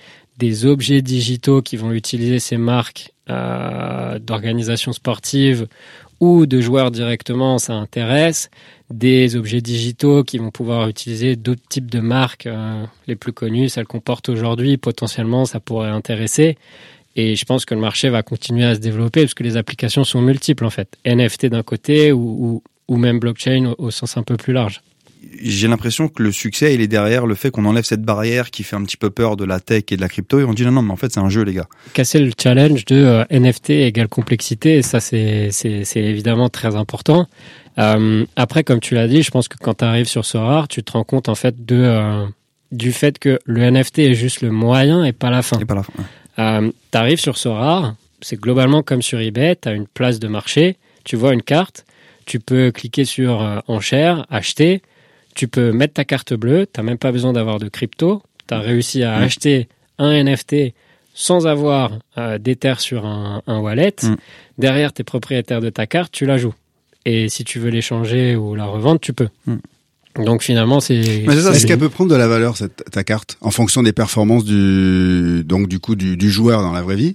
objets digitaux qui vont utiliser ces marques euh, d'organisations sportives ou de joueurs directement, ça intéresse. Des objets digitaux qui vont pouvoir utiliser d'autres types de marques, les plus connues, celles qu'on porte aujourd'hui, potentiellement, ça pourrait intéresser. Et je pense que le marché va continuer à se développer parce que les applications sont multiples en fait. NFT d'un côté ou, même blockchain au sens un peu plus large. J'ai l'impression que le succès, il est derrière le fait qu'on enlève cette barrière qui fait un petit peu peur de la tech et de la crypto et on dit non, non, mais en fait, c'est un jeu, les gars. Casser le challenge de euh, NFT égale complexité, et ça, c'est c'est- c'est évidemment très important. Euh, après, comme tu l'as dit, je pense que quand tu arrives sur Sorare, tu te rends compte en fait de euh, du fait que le NFT est juste le moyen et pas la fin. Et pas la fin. ouais. Euh, tu arrives sur Sorare, c'est globalement comme sur eBay, tu as une place de marché, tu vois une carte, tu peux cliquer sur euh, enchère, acheter, tu peux mettre ta carte bleue, tu même pas besoin d'avoir de crypto, tu as réussi à acheter un NFT sans avoir euh, d'Ether sur un, un wallet. Mm. Derrière, tu es propriétaire de ta carte, tu la joues. Et si tu veux l'échanger ou la revendre, tu peux. Mm. Donc finalement, c'est... Mais c'est ça, Est-ce qu'elle peut prendre de la valeur cette ta carte en fonction des performances du donc du coup du, du joueur dans la vraie vie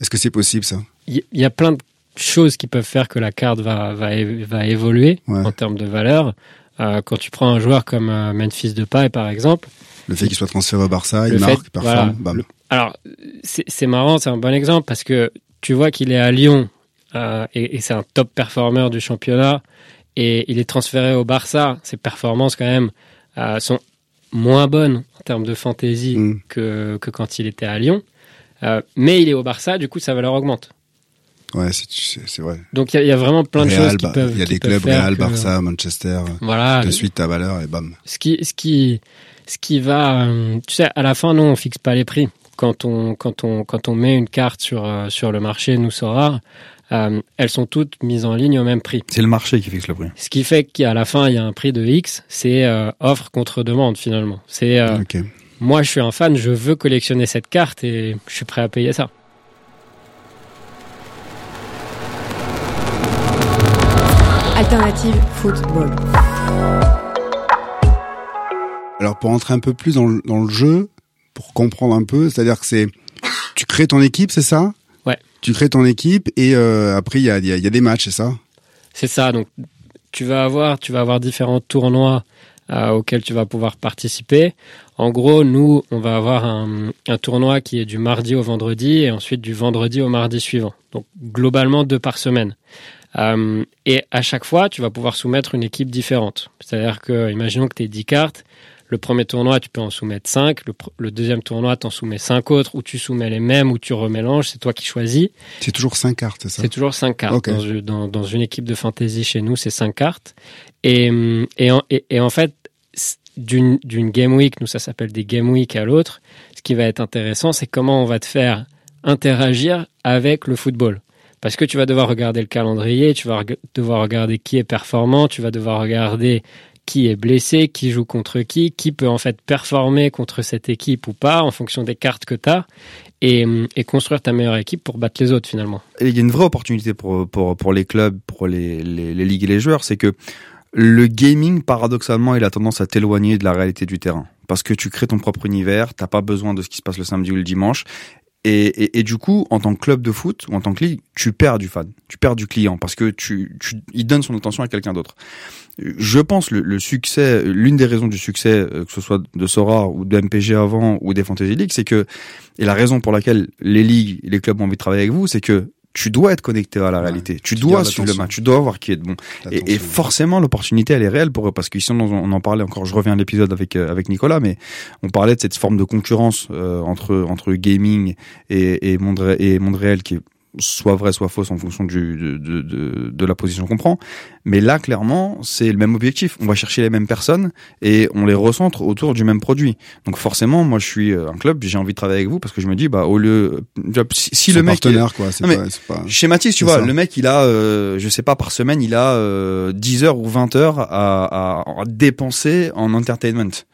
Est-ce que c'est possible ça? Il y, y a plein de choses qui peuvent faire que la carte va, va, va évoluer Ouais. en termes de valeur. Euh, quand tu prends un joueur comme euh, Memphis Depay, par exemple, Le fait qu'il soit transféré au Barça, il fait- marque, performe, voilà, bam. le- alors c'est marrant, c'est un bon exemple parce que tu vois qu'il est à Lyon euh, et, et c'est un top performeur du championnat et il est transféré au Barça. Ses performances quand même euh, sont moins bonnes en termes de fantaisie Mm. que, que quand il était à Lyon. Euh, mais il est au Barça, du coup sa valeur augmente. Ouais, c'est vrai. Donc il y, a- il y a vraiment plein de choses qui bah, peuvent. il y a des clubs Real, que- Barça, Manchester. Voilà. De suite ta valeur et bam. Ce qui, ce qui, ce qui va, euh, tu sais, à la fin, nous, on fixe pas les prix. Quand on, quand on, quand on met une carte sur, euh, sur le marché, nous Sora, euh, elles sont toutes mises en ligne au même prix. C'est le marché qui fixe le prix. Ce qui fait qu'à la fin, il y a un prix de X, c'est euh, offre contre demande finalement. C'est euh, Ok. moi, je suis un fan, je veux collectionner cette carte et je suis prêt à payer ça. Alternative football. Alors pour entrer un peu plus dans le, dans le jeu, pour comprendre un peu, c'est-à-dire que c'est tu crées ton équipe, c'est ça? Ouais. Tu crées ton équipe et euh, après il y a, il y, a, il y a des matchs, c'est ça? C'est ça. Donc, tu vas avoir, tu vas avoir différents tournois euh, auxquels tu vas pouvoir participer. En gros, nous, on va avoir un, un tournoi qui est du mardi au vendredi et ensuite du vendredi au mardi suivant. Donc, globalement, deux par semaine. Euh, et à chaque fois, tu vas pouvoir soumettre une équipe différente. C'est-à-dire que, imaginons que tu aies 10 cartes. Le premier tournoi, tu peux en soumettre 5. Le, deuxième tournoi, tu en soumets 5 autres, ou tu soumets les mêmes, ou tu remélanges. C'est toi qui choisis. C'est toujours cinq cartes, c'est ça? C'est toujours 5 cartes. Dans, une- dans, dans une équipe de fantasy chez nous, c'est 5 cartes. Et, et, en, et, et en fait, d'une game week, nous ça s'appelle des game week à l'autre, ce qui va être intéressant, c'est comment on va te faire interagir avec le football. Parce que tu vas devoir regarder le calendrier, tu vas devoir regarder qui est performant, tu vas devoir regarder qui est blessé, qui joue contre qui, qui peut en fait performer contre cette équipe ou pas en fonction des cartes que tu as et, et construire ta meilleure équipe pour battre les autres finalement. Il y a une vraie opportunité pour, pour, pour les clubs, pour les, les, les ligues et les joueurs, c'est que le gaming, paradoxalement, il a tendance à t'éloigner de la réalité du terrain. Parce que tu crées ton propre univers, t'as pas besoin de ce qui se passe le samedi ou le dimanche. Et, du coup, en tant que club de foot ou en tant que ligue, tu perds du fan, tu perds du client parce que tu, tu il donne son attention à quelqu'un d'autre. Je pense le, le succès, l'une des raisons du succès, euh, que ce soit de Sora ou de MPG avant ou des Fantasy League, c'est que et la raison pour laquelle les ligues, les clubs ont envie de travailler avec vous, c'est que tu dois être connecté à la Ouais. réalité. Tu Tu dois suivre le match. Tu dois voir qui est de bon. Et, forcément, l'opportunité, elle est réelle pour eux, parce qu'ici, on, on en parlait encore, je reviens à l'épisode avec, euh, avec Nicolas, mais on parlait de cette forme de concurrence euh, entre, entre gaming et, et, monde, et monde réel qui est soit vrai, soit fausse en fonction du, de, de, de, de la position qu'on prend. Mais là, clairement, c'est le même objectif. On va chercher les mêmes personnes et on les recentre autour du même produit. Donc forcément, moi, je suis euh, un club, j'ai envie de travailler avec vous parce que je me dis, bah, au lieu, si, le mec, partenaire quoi, c'est Non, mais- pas, pas Schématise, tu vois, ça. le mec, il a, euh, je sais pas, par semaine, il a euh, 10 heures ou 20 heures à, à, à dépenser en entertainment.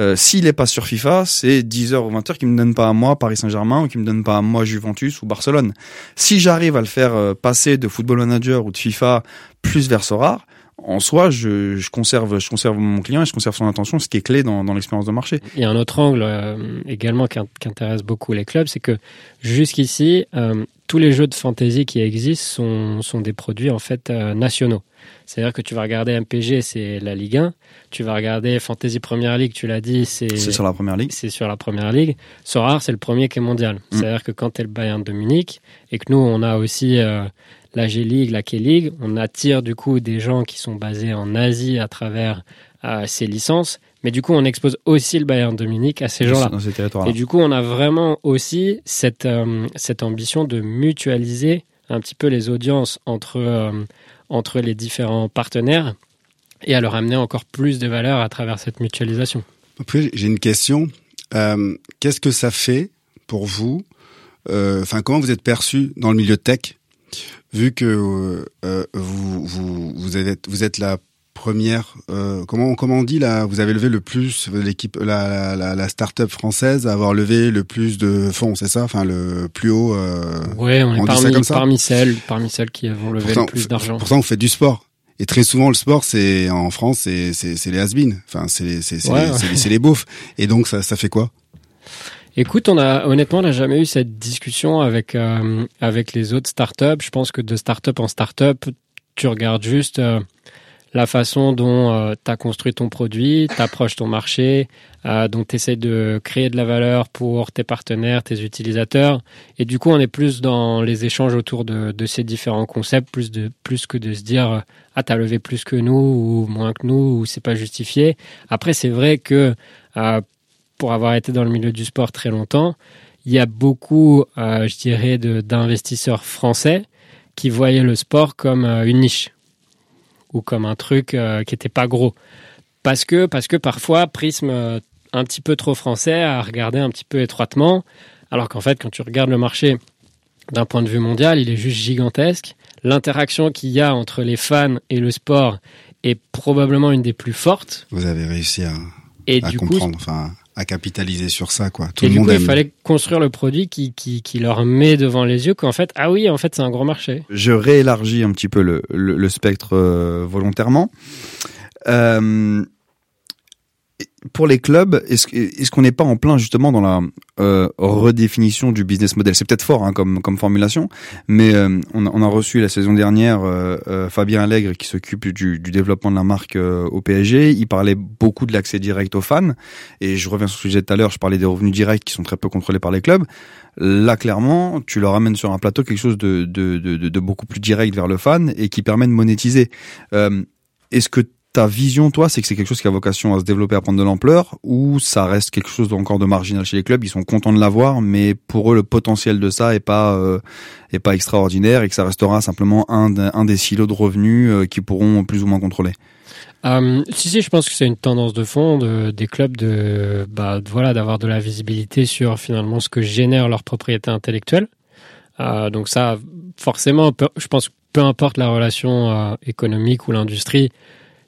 Euh, S'il est pas sur FIFA, c'est 10 heures ou 20 heures qui me donnent pas à moi Paris Saint-Germain ou qui me donnent pas à moi Juventus ou Barcelone. Si j'arrive à le faire euh, passer de Football Manager ou de FIFA plus vers Sorare, en soi, je, conserve, je conserve mon client et je conserve son attention, ce qui est clé dans, l'expérience de marché. Il y a un autre angle euh, également qui, in- qui intéresse beaucoup les clubs, c'est que jusqu'ici, tous les jeux de fantasy qui existent sont, sont des produits en fait nationaux. C'est-à-dire que tu vas regarder MPG, c'est la Ligue 1. Tu vas regarder Fantasy Première Ligue, tu l'as dit, c'est sur la première ligue. c'est sur la première ligue. Sorare, c'est le premier qui est mondial. Mm. C'est-à-dire que quand tu es le Bayern de Munich et que nous, on a aussi euh, la G-League, la K-League, on attire du coup des gens qui sont basés en Asie à travers euh, ces licences. Mais du coup, on expose aussi le Bayern de Munich à ces gens-là. Dans ces territoires-là. Et du coup, on a vraiment aussi cette, euh, cette ambition de mutualiser un petit peu les audiences entre, euh, entre les différents partenaires et à leur amener encore plus de valeur à travers cette mutualisation. Après, j'ai une question. Euh, Qu'est-ce que ça fait pour vous euh, Enfin, comment vous êtes perçu dans le milieu tech, vu que euh, vous vous vous êtes vous êtes la première. euh, comment comment on dit là Vous avez levé le plus l'équipe la la, la, start-up française à avoir levé le plus de fonds, c'est ça? Enfin, le plus haut. Euh, Ouais, on est on parmi, comme ça? parmi celles, parmi celles qui vont lever pourtant, le plus d'argent. Pourtant, vous faites du sport. Et très souvent, le sport, c'est en France, c'est c'est c'est les has Enfin, c'est c'est c'est Ouais, les, les beaufs. Et donc, ça ça fait quoi? Écoute, on a honnêtement, on n'a jamais eu cette discussion avec euh, avec les autres startups. Je pense que de startup en startup, tu regardes juste euh, la façon dont tu as construit ton produit, t'approches ton marché, euh, dont tu essaies de créer de la valeur pour tes partenaires, tes utilisateurs. Et du coup, on est plus dans les échanges autour de, ces différents concepts, plus que de se dire euh, ah t'as levé plus que nous ou moins que nous ou c'est pas justifié. Après, c'est vrai que euh, pour avoir été dans le milieu du sport très longtemps, il y a beaucoup, euh, je dirais, d'investisseurs français qui voyaient le sport comme euh, une niche ou comme un truc euh, qui n'était pas gros. Parce que, parce que parfois, Prism, euh, un petit peu trop français, a regardé un petit peu étroitement, alors qu'en fait, quand tu regardes le marché d'un point de vue mondial, il est juste gigantesque. L'interaction qu'il y a entre les fans et le sport est probablement une des plus fortes. Vous avez réussi à, Et à du coup, comprendre, enfin, à capitaliser sur ça, quoi. Tout et le du monde coup, aime. il fallait construire le produit qui, qui, qui leur met devant les yeux qu'en fait, ah oui, en fait, c'est un gros marché. Je réélargis un petit peu le, le, le spectre euh, volontairement. Euh, pour les clubs, est-ce est qu'on n'est pas en plein justement dans la euh, redéfinition du business model? C'est peut-être fort hein, comme, formulation, mais euh, on, a, reçu la saison dernière euh, Fabien Allègre qui s'occupe du, développement de la marque au PSG. Il parlait beaucoup de l'accès direct aux fans, et je reviens sur ce disais tout à l'heure, je parlais des revenus directs qui sont très peu contrôlés par les clubs. Là, clairement, tu leur amènes sur un plateau quelque chose de, beaucoup plus direct vers le fan et qui permet de monétiser. Est-ce que ta vision, toi, c'est que c'est quelque chose qui a vocation à se développer, à prendre de l'ampleur, ou ça reste quelque chose encore de marginal chez les clubs Ils sont contents de l'avoir, mais pour eux, le potentiel de ça est pas euh, est pas extraordinaire et que ça restera simplement un, un des silos de revenus euh, qui pourront plus ou moins contrôler. Euh, si, si, je pense que c'est une tendance de fond de, des clubs de, bah, voilà, d'avoir de la visibilité sur finalement ce que génère leur propriété intellectuelle. Euh, donc ça, forcément, je pense peu importe la relation euh, économique ou l'industrie,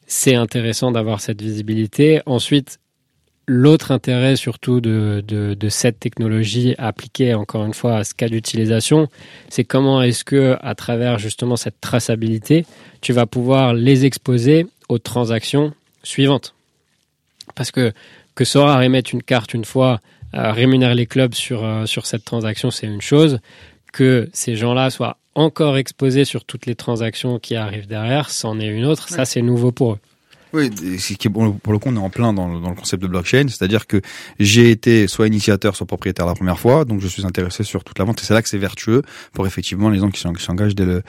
c'est intéressant d'avoir cette visibilité. Ensuite, l'autre intérêt surtout de, de, cette technologie appliquée encore une fois à ce cas d'utilisation, c'est comment est-ce que à travers justement cette traçabilité, tu vas pouvoir les exposer aux transactions suivantes. Parce que que Sora émette une carte une fois, euh, rémunère les clubs sur, euh, sur cette transaction, c'est une chose. Que ces gens-là soient encore exposés sur toutes les transactions qui arrivent derrière, c'en est une autre. Ça, c'est nouveau pour eux. Oui, ce qui est bon, pour le coup, on est en plein dans le, dans le concept de blockchain, c'est-à-dire que j'ai été soit initiateur, soit propriétaire la première fois, donc je suis intéressé sur toute la vente, et c'est là que c'est vertueux pour effectivement les gens qui s'engagent dès le,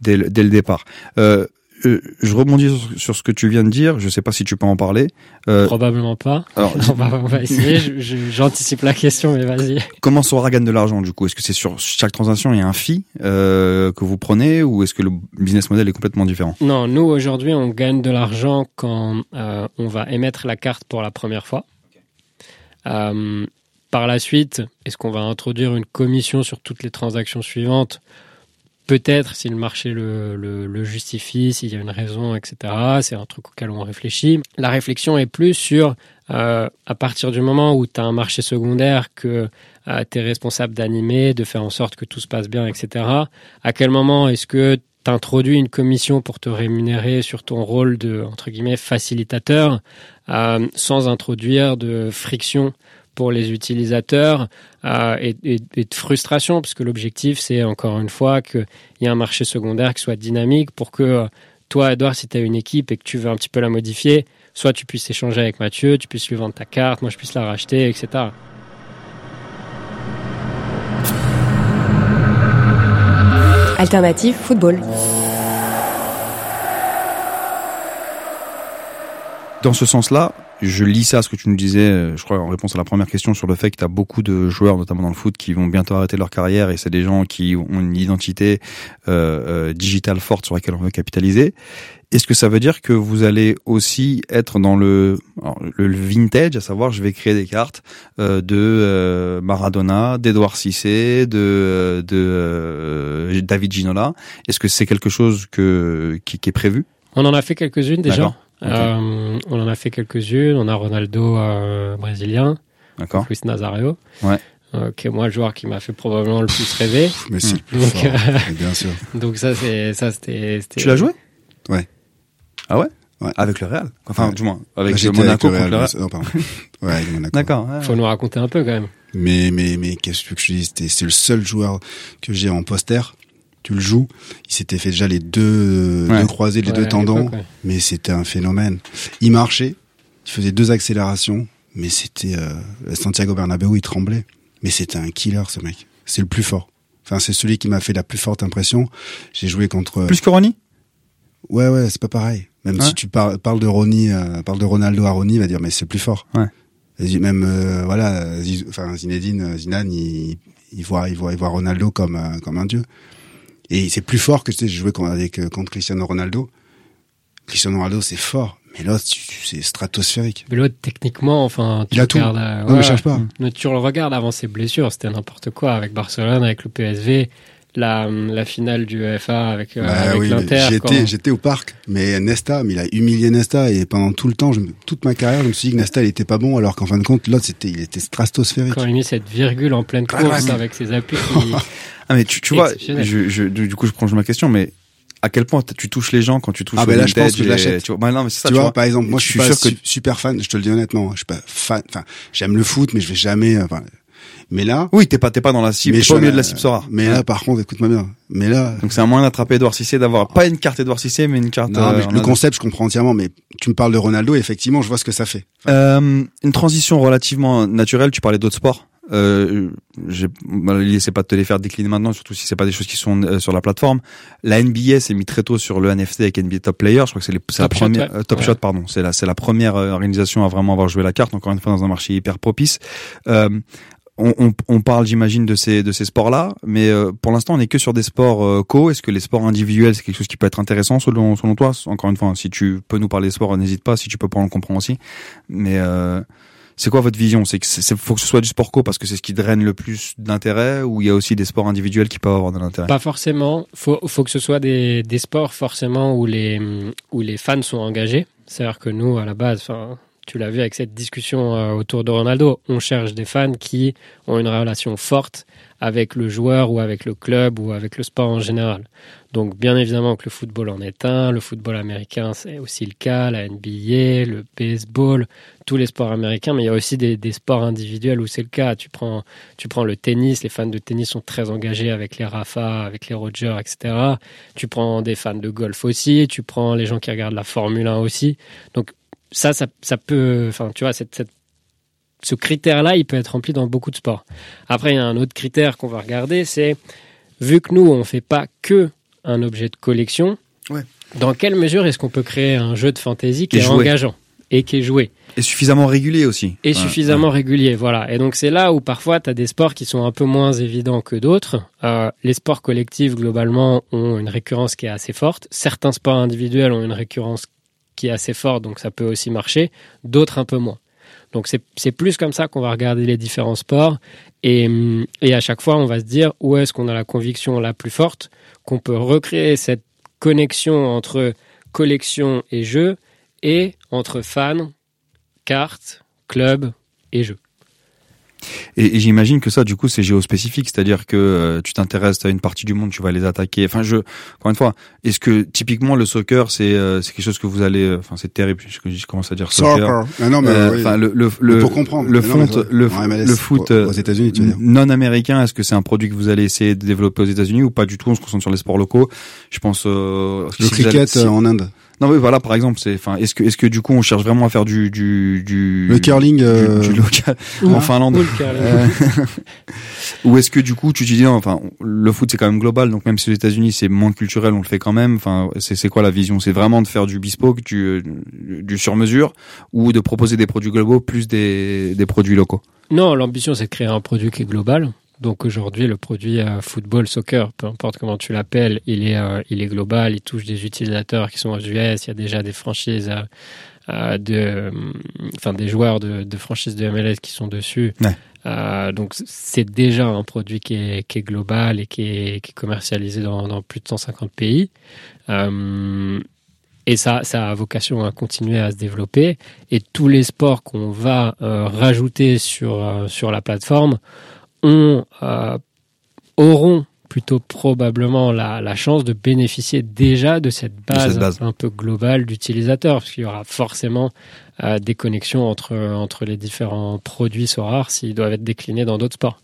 dès le, dès le départ. Euh, euh, je rebondis sur, sur ce que tu viens de dire, je sais pas si tu peux en parler. Euh, Probablement pas. alors, [LAUGHS] on, va, on va essayer. J'anticipe la question, mais vas-y. comment Sora gagne de l'argent du coup? Est-ce que c'est sur chaque transaction, il y a un fee euh, que vous prenez, ou est-ce que le business model est complètement différent? Non, nous aujourd'hui, on gagne de l'argent quand on va émettre la carte pour la première fois. Par la suite, est-ce qu'on va introduire une commission sur toutes les transactions suivantes? Peut-être si le marché le, le- le justifie, s'il y a une raison, etc. C'est un truc auquel on réfléchit. La réflexion est plus sur, euh, à partir du moment où tu as un marché secondaire que tu es responsable d'animer, de faire en sorte que tout se passe bien, etc. À quel moment est-ce que tu introduis une commission pour te rémunérer sur ton rôle de, entre guillemets, facilitateur, euh, sans introduire de friction pour les utilisateurs euh, et, et- et de frustration, parce que l'objectif, c'est encore une fois qu'il y ait un marché secondaire qui soit dynamique pour que euh, toi, Edouard, si tu as une équipe et que tu veux un petit peu la modifier, soit tu puisses échanger avec Mathieu, tu puisses lui vendre ta carte, moi je puisse la racheter, etc. Alternative football. Dans ce sens-là, je lis ça, ce que tu nous disais, euh, je crois, en réponse à la première question sur le fait que tu as beaucoup de joueurs, notamment dans le foot, qui vont bientôt arrêter leur carrière et c'est des gens qui ont une identité euh, euh, digitale forte sur laquelle on veut capitaliser. Est-ce que ça veut dire que vous allez aussi être dans le, alors, le vintage, à savoir je vais créer des cartes euh, de euh, Maradona, d'Edouard Cissé, de, de euh, David Ginola Est-ce que c'est quelque chose que, qui, qui est prévu? On en a fait quelques-unes déjà. Euh, on en a fait quelques-unes. On a Ronaldo euh, brésilien, Luis Nazario. Ouais. Euh, qui est moi le joueur qui m'a fait probablement le plus rêver. Mais c'est le plus Donc, euh, bien sûr. [LAUGHS] Donc ça c'est ça c'était. Tu l'as joué? Ouais. Ah ouais? Ouais. Avec le Real? Enfin, Ouais. du moins, avec j'étais Monaco avec contre le Real. Non, pardon. Ouais, avec Monaco. D'accord. ouais. Faut nous raconter un peu quand même. Mais, mais, mais, qu'est-ce que tu veux que je? C'était- C'est le seul joueur que j'ai en poster. Tu le joues. Il s'était fait déjà les deux, Ouais. deux croisés, les Ouais, deux tendons. Mais c'était un phénomène. Il marchait. Il faisait deux accélérations. Mais c'était, euh, Santiago Bernabéu, il tremblait. Mais c'était un killer, ce mec. C'est le plus fort. Enfin, c'est celui qui m'a fait la plus forte impression. J'ai joué contre. Plus que Ronny Ouais, ouais, c'est pas pareil. Même Ouais. si tu parles, parles de Ronny, euh, parle de Ronaldo à Ronny, il va dire mais c'est le plus fort. Ouais. Et Même euh, voilà, Zizou- enfin Zinedine Zidane, il, il voit, il voit, il voit Ronaldo comme euh, comme un dieu. Et c'est plus fort que tu sais, j'ai joué contre, avec euh, contre Cristiano Ronaldo. Cristiano Ronaldo, c'est fort, mais l'autre, c'est stratosphérique. Mais l'autre techniquement, enfin, tu Il a tout. euh, Non, mais cherche pas. Tu le regardes avant ses blessures, c'était n'importe quoi avec Barcelone, avec le PSV, la, la finale du UEFA avec, euh, Bah avec oui, l'Inter. j'étais, quand- j'étais au parc, mais Nesta, mais il a humilié Nesta et pendant tout le temps, je toute ma carrière, je me suis dit que Nesta, il était pas bon, alors qu'en fin de compte, l'autre, c'était, il était stratosphérique. Quand il met cette virgule en pleine course avec ses appuis [LAUGHS] qui, Ah mais tu, tu vois, je, je, du du coup je prolonge ma question, mais à quel point tu touches les gens quand tu touches Ah, ben là, je pense que je l'achète. Tu vois, bah non, mais c'est ça, tu, vois, par exemple, moi, je, je suis pas sûr que su- super fan, je te le dis honnêtement, je suis pas fan, enfin, j'aime le foot, mais je vais jamais, enfin, mais là, oui, t'es pas t'es pas dans la cible, mais pas au milieu de la cible Sora. Mais là, par contre, écoute-moi bien, mais là, donc c'est un moyen d'attraper Edouard Cissé, d'avoir pas une carte Edouard Cissé, mais une carte. non, euh, mais en le concept, je comprends entièrement, mais tu me parles de Ronaldo, effectivement, je vois ce que ça fait. Euh, une transition relativement naturelle. Tu parlais d'autres sports. Euh, j'ai- bah, l'idée c'est pas de te les faire décliner maintenant, surtout si c'est pas des choses qui sont euh, sur la plateforme. La NBA s'est mis très tôt sur le NFT avec NBA Top Player. Je crois que c'est la Top Shot, première ouais. euh, Top Ouais. Shot, pardon. C'est la c'est la première euh, organisation à vraiment avoir joué la carte. Encore une fois dans un marché hyper propice. Euh, on, on, on parle, j'imagine, de ces de ces sports-là, mais euh, pour l'instant, on est que sur des sports euh, co. Est-ce que les sports individuels, c'est quelque chose qui peut être intéressant selon selon toi? Encore une fois, si tu peux nous parler de sport, n'hésite pas. Si tu peux pas, on le comprend aussi. Mais euh, c'est quoi votre vision? C'est que faut que ce soit du sport co parce que c'est ce qui draine le plus d'intérêt, ou il y a aussi des sports individuels qui peuvent avoir de l'intérêt? Pas forcément. Faut, faut que ce soit des, des sports forcément où les, où les fans sont engagés. C'est-à-dire que nous, à la base, enfin, tu l'as vu avec cette discussion euh, autour de Ronaldo, on cherche des fans qui ont une relation forte avec le joueur ou avec le club ou avec le sport en général. Donc bien évidemment que le football en est un, le football américain c'est aussi le cas, la NBA, le baseball, tous les sports américains, mais il y a aussi des, sports individuels où c'est le cas. Tu prends, tu prends le tennis, les fans de tennis sont très engagés avec les Rafa, avec les Roger, etc. Tu prends des fans de golf aussi, tu prends les gens qui regardent la Formule 1 aussi. Donc ça, ça, ça peut, enfin tu vois, cette, cette ce critère-là, il peut être rempli dans beaucoup de sports. Après, il y a un autre critère qu'on va regarder, c'est vu que nous, on fait pas que un objet de collection, Ouais. dans quelle mesure est-ce qu'on peut créer un jeu de fantasy qui Et est engageant et qui est joué? Et suffisamment régulier aussi. et Ouais, suffisamment ouais. régulier, voilà. Et donc c'est là où parfois tu as des sports qui sont un peu moins évidents que d'autres. Euh, les sports collectifs globalement ont une récurrence qui est assez forte. Certains sports individuels ont une récurrence qui est assez forte, donc ça peut aussi marcher. D'autres un peu moins. Donc c'est plus comme ça qu'on va regarder les différents sports et, hum, et à chaque fois on va se dire où est-ce qu'on a la conviction la plus forte qu'on peut recréer cette connexion entre collection et jeu et entre fans, cartes, club et jeu. Et, et j'imagine que ça, du coup, c'est géospécifique, c'est-à-dire que euh, tu t'intéresses à une partie du monde, tu vas les attaquer. Enfin, je, encore une fois, est-ce que typiquement le soccer, c'est euh, c'est quelque chose que vous allez, euh, enfin, c'est terrible, je, je commence à dire soccer. Soccer. Ah non, mais Euh, oui. Le, le, le, pour comprendre. le non, mais foot, ça- le, MLS, le foot aux- États-Unis, non américain, est-ce que c'est un produit que vous allez essayer de développer aux États-Unis ou pas du tout? On se concentre sur les sports locaux. Je pense euh, Le si cricket si- en Inde. Non, oui, voilà, par exemple, c'est, enfin, est-ce que, est-ce que du coup, on cherche vraiment à faire du, du, du, Le curling. du, euh, du local Ou- en Finlande. Euh, [LAUGHS] Ou est-ce que du coup, tu te dis non, enfin, le foot c'est quand même global, donc même si aux États-Unis c'est moins culturel, on le fait quand même. Enfin, c'est, c'est quoi la vision? C'est vraiment de faire du bespoke, du, du sur-mesure, ou de proposer des produits globaux plus des, des produits locaux? Non, l'ambition, c'est de créer un produit qui est global. Donc aujourd'hui, le produit euh, football, soccer, peu importe comment tu l'appelles, il est, euh, il est global. Il touche des utilisateurs qui sont aux US. Il y a déjà des franchises, euh, de, enfin des joueurs de, de franchises de MLS qui sont dessus. Ouais. Euh, donc c'est déjà un produit qui est, qui est global et qui est, qui est commercialisé dans, dans plus de 150 pays. Euh, et ça, ça a vocation à continuer à se développer. Et tous les sports qu'on va euh, rajouter sur, sur la plateforme ont, euh, auront plutôt probablement la, la chance de bénéficier déjà de cette base, cette base. un peu globale d'utilisateurs, parce qu'il y aura forcément euh, des connexions entre, entre les différents produits Sorar s'ils doivent être déclinés dans d'autres sports.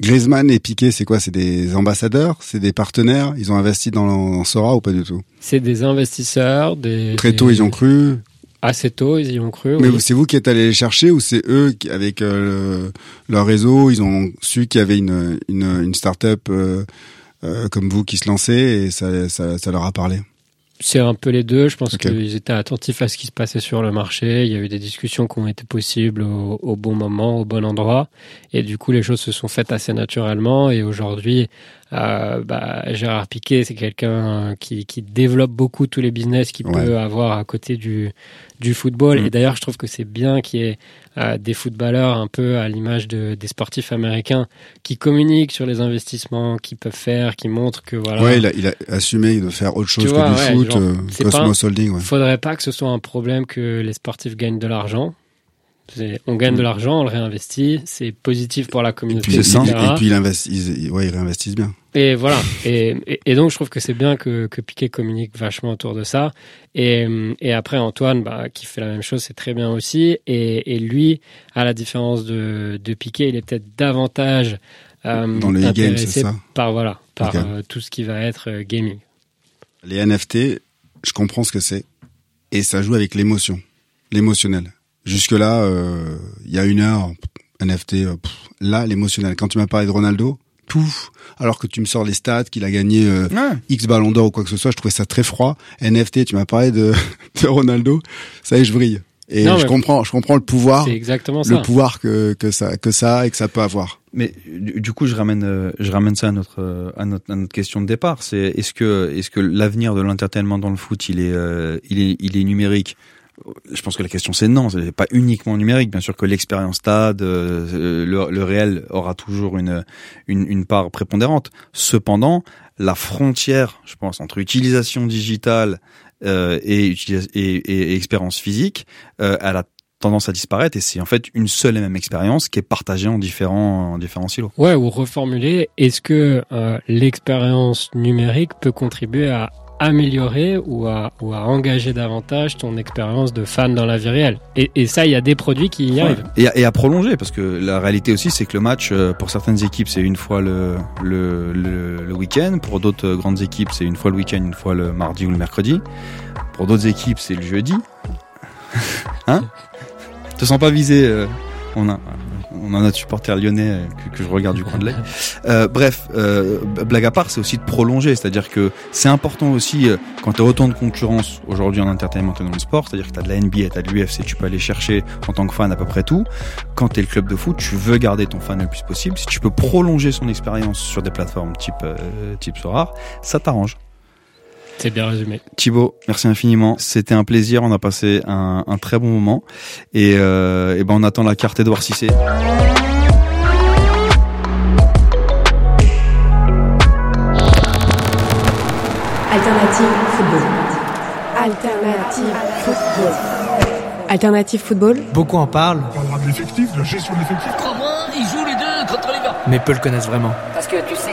Griezmann et Piqué, c'est quoi? C'est des ambassadeurs? C'est des partenaires? Ils ont investi dans, Sora ou pas du tout? C'est des investisseurs, des, Très des- tôt, ils ont cru. Assez tôt, ils y ont cru. Mais oui. c'est vous qui êtes allé les chercher ou c'est eux qui, avec euh, le- leur réseau, ils ont su qu'il y avait une une, une start-up euh, euh, comme vous qui se lançait et ça, ça, ça leur a parlé? C'est un peu les deux. Je pense qu'ils étaient attentifs à ce qui se passait sur le marché. Il y a eu des discussions qui ont été possibles au, au bon moment, au bon endroit. Et du coup, les choses se sont faites assez naturellement. Et aujourd'hui, euh, bah, Gérard Piquet, c'est quelqu'un qui, qui développe beaucoup tous les business qu'il Ouais. peut avoir à côté du, du football. Mm. Et d'ailleurs, je trouve que c'est bien qu'il y ait euh, des footballeurs un peu à l'image de, des sportifs américains qui communiquent sur les investissements qu'ils peuvent faire, qui montrent que voilà. Ouais, il a, il a assumé de faire autre chose Tu que vois, du ouais, foot, genre, euh, Cosmos Holding. Ouais. faudrait pas que ce soit un problème que les sportifs gagnent de l'argent. On gagne de l'argent, on le réinvestit, c'est positif pour la Et communauté, puis, c'est ça. et, puis ils ouais, ils réinvestissent bien. Et voilà. Et, et, et donc, je trouve que c'est bien que, que Piquet communique vachement autour de ça. Et, et après, Antoine, bah, qui fait la même chose, c'est très bien aussi. Et, et lui, à la différence de, de Piquet, il est peut-être davantage euh, Dans le intéressé c'est ça par voilà, par euh, tout ce qui va être euh, gaming. Les NFT, je comprends ce que c'est. Et ça joue avec l'émotion, l'émotionnel. Jusque-là, euh, il y a une heure, NFT, euh, pff, là, l'émotionnel. Quand tu m'as parlé de Ronaldo, pouf, alors que tu me sors les stats, qu'il a gagné euh, X ballon d'or ou quoi que ce soit, je trouvais ça très froid. NFT, tu m'as parlé de, [LAUGHS] de Ronaldo, ça y est, je brille. Et Non, je mais- comprends, je comprends le pouvoir, exactement le ça. pouvoir que, que ça, que ça a et que ça peut avoir. Mais du du coup, je ramène, je ramène ça à notre, à notre, à notre question de départ. C'est est-ce que, est-ce que l'avenir de l'entertainment dans le foot, il est, euh, il est, il est numérique? Je pense que la question c'est non. C'est pas uniquement numérique. Bien sûr que l'expérience stade, euh, le, le réel aura toujours une, une, une part prépondérante. Cependant, la frontière, je pense, entre utilisation digitale euh, et, et- et expérience physique, euh, elle a tendance à disparaître et c'est en fait une seule et même expérience qui est partagée en différents, en différents silos. Ouais, ou reformuler, est-ce que euh, l'expérience numérique peut contribuer à améliorer ou à, ou à engager davantage ton expérience de fan dans la vie réelle et, et ça, il y a des produits qui y arrivent. Et, à- et à prolonger, parce que la réalité aussi, c'est que le match, euh, pour certaines équipes, c'est une fois le, le, le, le week-end. Pour d'autres grandes équipes, c'est une fois le week-end, une fois le mardi ou le mercredi. Pour d'autres équipes, c'est le jeudi. [LAUGHS] hein? Te sens pas visé euh, on a, on a notre supporter lyonnais que, je regarde du coin de l'œil. Euh, bref, euh, blague à part, c'est aussi de prolonger, c'est-à-dire que c'est important aussi euh, quand tu as autant de concurrence aujourd'hui en entertainment et dans le sport, c'est-à-dire que tu as de la NBA, tu as de l'UFC, tu peux aller chercher en tant que fan à peu près tout. Quand tu es le club de foot, tu veux garder ton fan le plus possible. Si tu peux prolonger son expérience sur des plateformes type euh, type Sorar, ça t'arrange. C'est bien résumé. Thibaut, merci infiniment. C'était un plaisir. On a passé un, un très bon moment. Et, euh, et ben on attend la carte Edouard Cissé. Alternative football. Alternative football. Alternative football. Beaucoup en parlent, l'effectif, de la gestion de l'effectif. Crois-moi, ils jouent les deux contre les gars. Mais peu le connaissent vraiment. Parce que tu sais